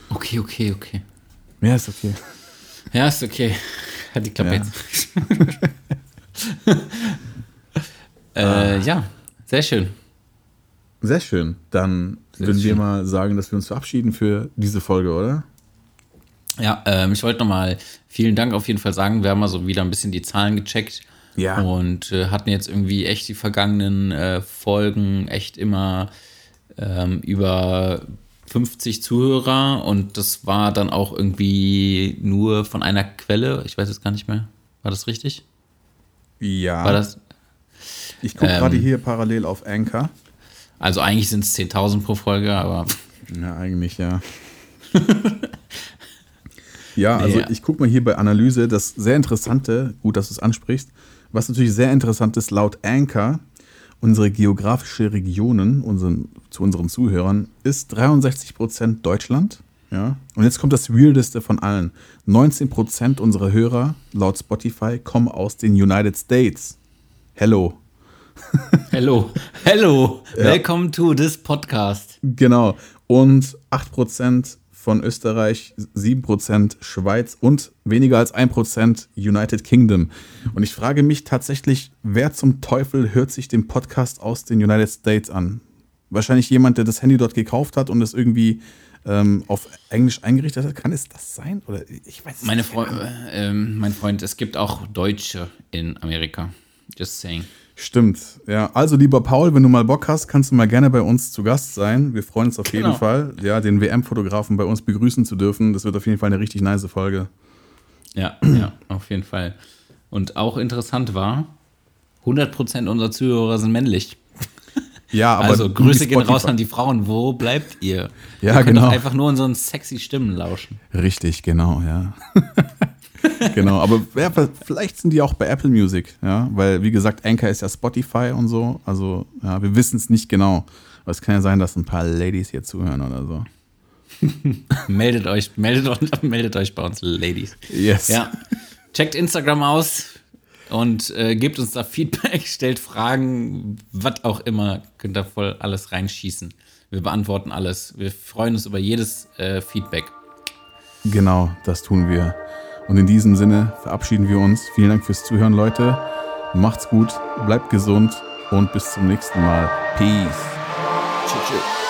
Okay, okay, okay. Ja, ist okay. Ja, ist okay. (laughs) Hat die Klappe ja. (laughs) äh, ah. ja, sehr schön. Sehr schön. Dann sehr würden schön. wir mal sagen, dass wir uns verabschieden für diese Folge, oder? Ja, ähm, ich wollte nochmal vielen Dank auf jeden Fall sagen. Wir haben mal so wieder ein bisschen die Zahlen gecheckt. Ja. Und äh, hatten jetzt irgendwie echt die vergangenen äh, Folgen echt immer ähm, über 50 Zuhörer und das war dann auch irgendwie nur von einer Quelle. Ich weiß jetzt gar nicht mehr. War das richtig? Ja. War das? Ich gucke ähm, gerade hier parallel auf Anchor. Also eigentlich sind es 10.000 pro Folge, aber. Ja, eigentlich ja. (laughs) ja, also nee, ich gucke mal hier bei Analyse das sehr interessante, gut, dass du es ansprichst, was natürlich sehr interessant ist, laut Anchor unsere geografische Regionen unseren, zu unseren Zuhörern ist 63% Deutschland. Ja? Und jetzt kommt das Weirdeste von allen. 19% unserer Hörer laut Spotify kommen aus den United States. Hello. (laughs) Hello. Hello. Ja. Welcome to this podcast. Genau. Und 8% von Österreich, 7% Schweiz und weniger als 1% United Kingdom. Und ich frage mich tatsächlich, wer zum Teufel hört sich den Podcast aus den United States an? Wahrscheinlich jemand, der das Handy dort gekauft hat und es irgendwie ähm, auf Englisch eingerichtet hat. Kann es das sein? Oder ich weiß Meine Fre äh, mein Freund, es gibt auch Deutsche in Amerika. Just saying. Stimmt, ja. Also, lieber Paul, wenn du mal Bock hast, kannst du mal gerne bei uns zu Gast sein. Wir freuen uns auf genau. jeden Fall, ja, den WM-Fotografen bei uns begrüßen zu dürfen. Das wird auf jeden Fall eine richtig nice Folge. Ja, ja, auf jeden Fall. Und auch interessant war, 100% unserer Zuhörer sind männlich. Ja, aber also Grüße gehen raus an die Frauen. Wo bleibt ihr? Ja, ihr könnt genau. einfach nur unseren sexy Stimmen lauschen. Richtig, genau, ja. (laughs) genau, aber ja, vielleicht sind die auch bei Apple Music, ja, weil wie gesagt, Anchor ist ja Spotify und so, also ja, wir wissen es nicht genau. Aber es kann ja sein, dass ein paar Ladies hier zuhören oder so. (laughs) meldet euch, meldet, (laughs) meldet euch bei uns, Ladies. Yes. Ja. Checkt Instagram aus und äh, gebt uns da Feedback, stellt Fragen, was auch immer, könnt da voll alles reinschießen. Wir beantworten alles. Wir freuen uns über jedes äh, Feedback. Genau, das tun wir. Und in diesem Sinne verabschieden wir uns. Vielen Dank fürs Zuhören, Leute. Macht's gut, bleibt gesund und bis zum nächsten Mal. Peace. Tschüss.